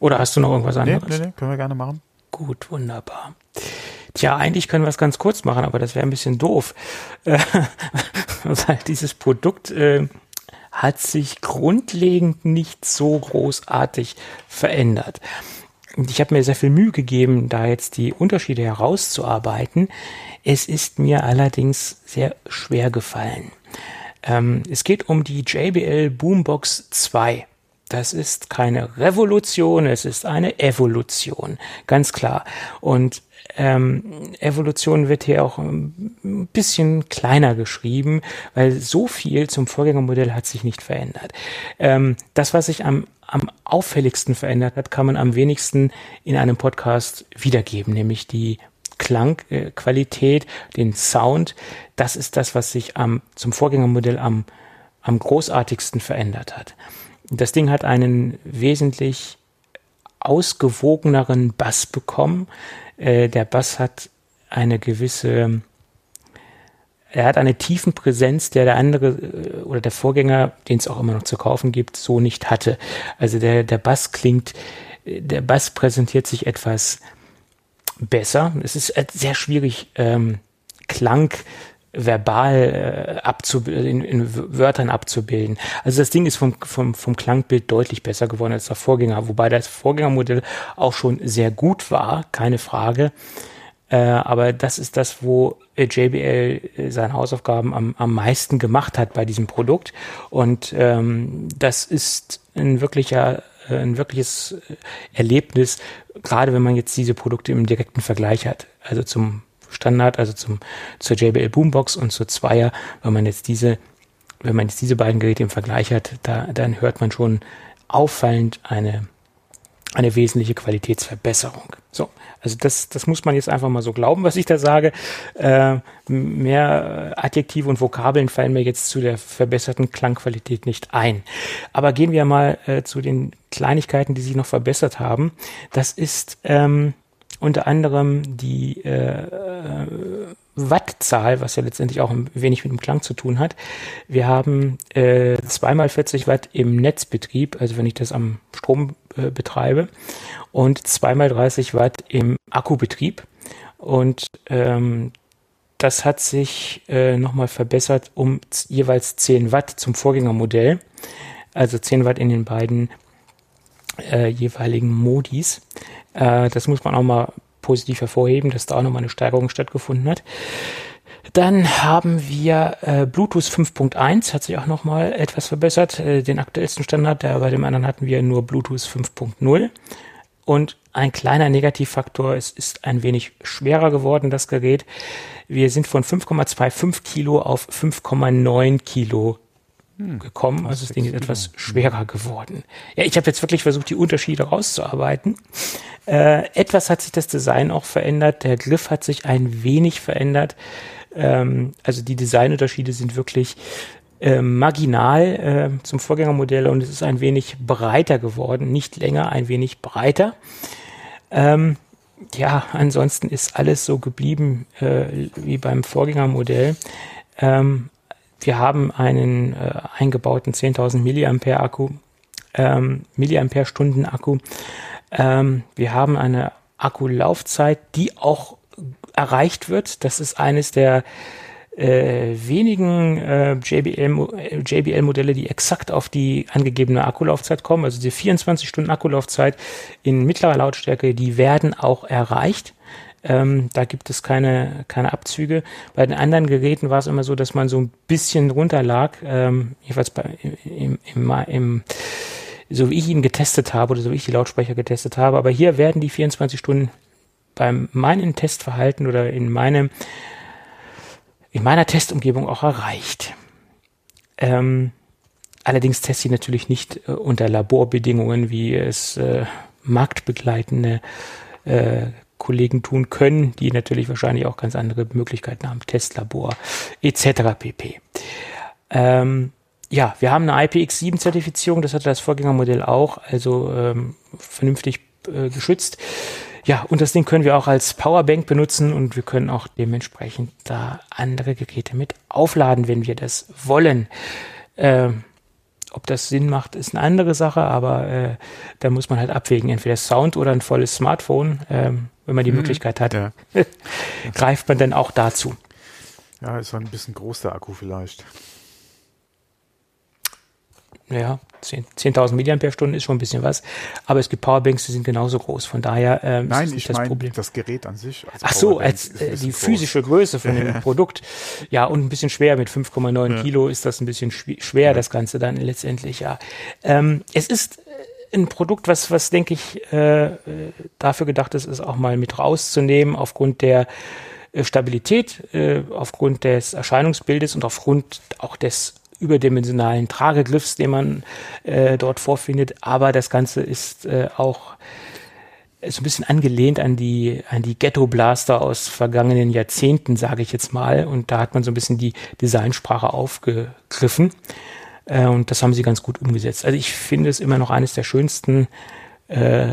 Oder hast du noch irgendwas Nee, anderes? nee, nee, können wir gerne machen. Gut, wunderbar. Tja, eigentlich können wir es ganz kurz machen, aber das wäre ein bisschen doof. Äh, weil dieses Produkt äh, hat sich grundlegend nicht so großartig verändert. Ich habe mir sehr viel Mühe gegeben, da jetzt die Unterschiede herauszuarbeiten. Es ist mir allerdings sehr schwer gefallen. Ähm, es geht um die JBL Boombox 2. Das ist keine Revolution, es ist eine Evolution, ganz klar. Und ähm, Evolution wird hier auch ein bisschen kleiner geschrieben, weil so viel zum Vorgängermodell hat sich nicht verändert. Ähm, das, was sich am, am auffälligsten verändert hat, kann man am wenigsten in einem Podcast wiedergeben, nämlich die Klangqualität, den Sound. Das ist das, was sich am, zum Vorgängermodell am, am großartigsten verändert hat. Das Ding hat einen wesentlich ausgewogeneren Bass bekommen. Äh, der Bass hat eine gewisse, er hat eine Tiefenpräsenz, der der andere äh, oder der Vorgänger, den es auch immer noch zu kaufen gibt, so nicht hatte. Also der, der Bass klingt, äh, der Bass präsentiert sich etwas besser. Es ist äh, sehr schwierig, ähm, Klang verbal äh, abzubilden, in, in Wörtern abzubilden. Also das Ding ist vom, vom, vom Klangbild deutlich besser geworden als der Vorgänger, wobei das Vorgängermodell auch schon sehr gut war, keine Frage. Äh, aber das ist das, wo äh, JBL äh, seine Hausaufgaben am, am meisten gemacht hat bei diesem Produkt. Und ähm, das ist ein wirklicher äh, ein wirkliches Erlebnis, gerade wenn man jetzt diese Produkte im direkten Vergleich hat. Also zum Standard, also zum, zur JBL Boombox und zur Zweier, wenn man jetzt diese, wenn man jetzt diese beiden Geräte im Vergleich hat, da, dann hört man schon auffallend eine, eine wesentliche Qualitätsverbesserung. So, also das, das muss man jetzt einfach mal so glauben, was ich da sage. Äh, mehr Adjektive und Vokabeln fallen mir jetzt zu der verbesserten Klangqualität nicht ein. Aber gehen wir mal äh, zu den Kleinigkeiten, die sich noch verbessert haben. Das ist ähm, unter anderem die äh, Wattzahl, was ja letztendlich auch ein wenig mit dem Klang zu tun hat. Wir haben äh, 2x40 Watt im Netzbetrieb, also wenn ich das am Strom äh, betreibe, und 2x30 Watt im Akkubetrieb. Und ähm, das hat sich äh, nochmal verbessert um jeweils 10 Watt zum Vorgängermodell. Also 10 Watt in den beiden äh, jeweiligen Modis. Äh, das muss man auch mal positiv hervorheben, dass da auch nochmal eine Steigerung stattgefunden hat. Dann haben wir äh, Bluetooth 5.1, hat sich auch nochmal etwas verbessert. Äh, den aktuellsten Standard, der bei dem anderen hatten wir nur Bluetooth 5.0. Und ein kleiner Negativfaktor, es ist ein wenig schwerer geworden, das Gerät. Wir sind von 5,25 Kilo auf 5,9 Kilo gekommen. Also das Ding ist etwas schwerer geworden. Ja, ich habe jetzt wirklich versucht, die Unterschiede rauszuarbeiten. Äh, etwas hat sich das Design auch verändert. Der Griff hat sich ein wenig verändert. Ähm, also die Designunterschiede sind wirklich äh, marginal äh, zum Vorgängermodell und es ist ein wenig breiter geworden. Nicht länger, ein wenig breiter. Ähm, ja, ansonsten ist alles so geblieben äh, wie beim Vorgängermodell. Ähm, wir haben einen äh, eingebauten 10.000 Milliampere Akku, ähm, Milliampere Stunden Akku. Ähm, wir haben eine Akkulaufzeit, die auch erreicht wird. Das ist eines der äh, wenigen äh, JBL, JBL-Modelle, die exakt auf die angegebene Akkulaufzeit kommen. Also die 24 Stunden Akkulaufzeit in mittlerer Lautstärke, die werden auch erreicht. Ähm, da gibt es keine, keine Abzüge. Bei den anderen Geräten war es immer so, dass man so ein bisschen runter lag. Ähm, jedenfalls bei, im, im, im, so wie ich ihn getestet habe oder so wie ich die Lautsprecher getestet habe. Aber hier werden die 24 Stunden beim meinen Testverhalten oder in meinem in meiner Testumgebung auch erreicht. Ähm, allerdings teste ich natürlich nicht äh, unter Laborbedingungen, wie es äh, marktbegleitende äh, Kollegen tun können, die natürlich wahrscheinlich auch ganz andere Möglichkeiten haben, Testlabor etc. pp. Ähm, ja, wir haben eine IPX7-Zertifizierung, das hatte das Vorgängermodell auch, also ähm, vernünftig äh, geschützt. Ja, und das Ding können wir auch als Powerbank benutzen und wir können auch dementsprechend da andere Geräte mit aufladen, wenn wir das wollen. Ähm, ob das Sinn macht, ist eine andere Sache, aber äh, da muss man halt abwägen, entweder Sound oder ein volles Smartphone. Ähm, wenn man die mhm, Möglichkeit hat, ja. greift man dann auch dazu. Ja, ist ein bisschen groß der Akku vielleicht ja, 10.000 Milliampere-Stunden ist schon ein bisschen was, aber es gibt Powerbanks, die sind genauso groß. Von daher ähm, Nein, ist ich das mein, Problem. das Gerät an sich. Als Ach so, als äh, die physische groß. Größe von dem Produkt. Ja, und ein bisschen schwer mit 5,9 ja. Kilo ist das ein bisschen schwer, ja. das Ganze dann letztendlich, ja. Ähm, es ist äh, ein Produkt, was, was denke ich, äh, dafür gedacht ist, ist auch mal mit rauszunehmen aufgrund der äh, Stabilität, äh, aufgrund des Erscheinungsbildes und aufgrund auch des überdimensionalen Tragegriffs, den man äh, dort vorfindet. Aber das Ganze ist äh, auch so ein bisschen angelehnt an die an die Ghetto Blaster aus vergangenen Jahrzehnten, sage ich jetzt mal. Und da hat man so ein bisschen die Designsprache aufgegriffen. Äh, und das haben sie ganz gut umgesetzt. Also ich finde es immer noch eines der schönsten äh,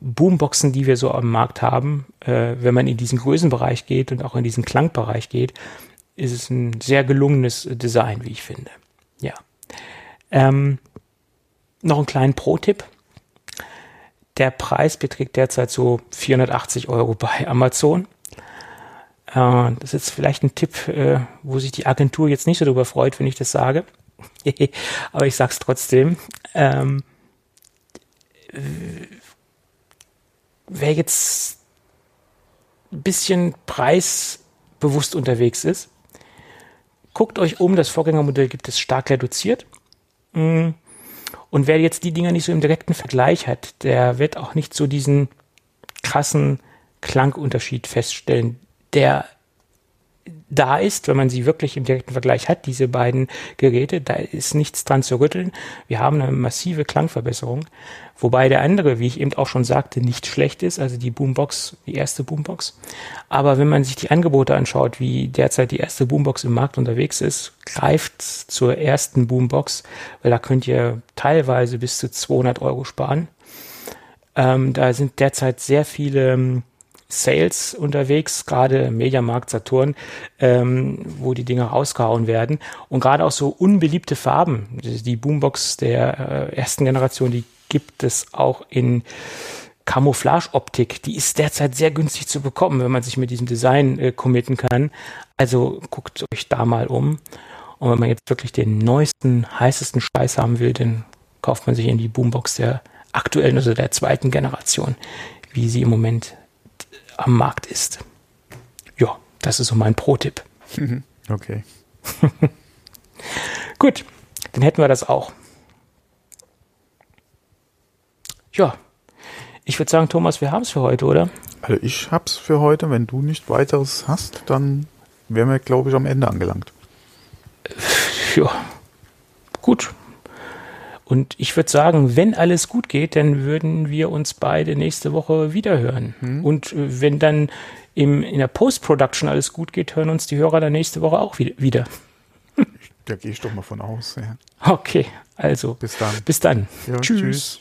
Boomboxen, die wir so am Markt haben. Äh, wenn man in diesen Größenbereich geht und auch in diesen Klangbereich geht, ist es ein sehr gelungenes Design, wie ich finde. Ja. Ähm, noch einen kleinen Pro-Tipp. Der Preis beträgt derzeit so 480 Euro bei Amazon. Äh, das ist jetzt vielleicht ein Tipp, äh, wo sich die Agentur jetzt nicht so darüber freut, wenn ich das sage. Aber ich sag's trotzdem. Ähm, wer jetzt ein bisschen preisbewusst unterwegs ist, guckt euch um, das Vorgängermodell gibt es stark reduziert. Mm. Und wer jetzt die Dinger nicht so im direkten Vergleich hat, der wird auch nicht so diesen krassen Klangunterschied feststellen, der da ist, wenn man sie wirklich im direkten Vergleich hat, diese beiden Geräte, da ist nichts dran zu rütteln. Wir haben eine massive Klangverbesserung, wobei der andere, wie ich eben auch schon sagte, nicht schlecht ist, also die Boombox, die erste Boombox. Aber wenn man sich die Angebote anschaut, wie derzeit die erste Boombox im Markt unterwegs ist, greift zur ersten Boombox, weil da könnt ihr teilweise bis zu 200 Euro sparen. Ähm, da sind derzeit sehr viele ähm, Sales unterwegs, gerade Mediamarkt, Saturn, ähm, wo die Dinge rausgehauen werden. Und gerade auch so unbeliebte Farben. Die Boombox der äh, ersten Generation, die gibt es auch in Camouflage-Optik. Die ist derzeit sehr günstig zu bekommen, wenn man sich mit diesem Design äh, committen kann. Also guckt euch da mal um. Und wenn man jetzt wirklich den neuesten, heißesten Scheiß haben will, dann kauft man sich in die Boombox der aktuellen, also der zweiten Generation, wie sie im Moment am Markt ist. Ja, das ist so mein Pro-Tipp. Okay. Gut, dann hätten wir das auch. Ja, ich würde sagen, Thomas, wir haben es für heute, oder? Also ich hab's für heute. Wenn du nicht weiteres hast, dann wären wir, glaube ich, am Ende angelangt. Ja, gut. Und ich würde sagen, wenn alles gut geht, dann würden wir uns beide nächste Woche wiederhören. Hm. Und äh, wenn dann im, in der Post-Production alles gut geht, hören uns die Hörer dann nächste Woche auch wieder. Da gehe ich doch mal von aus. Ja. Okay, also bis dann. Bis dann. Ja, tschüss. tschüss.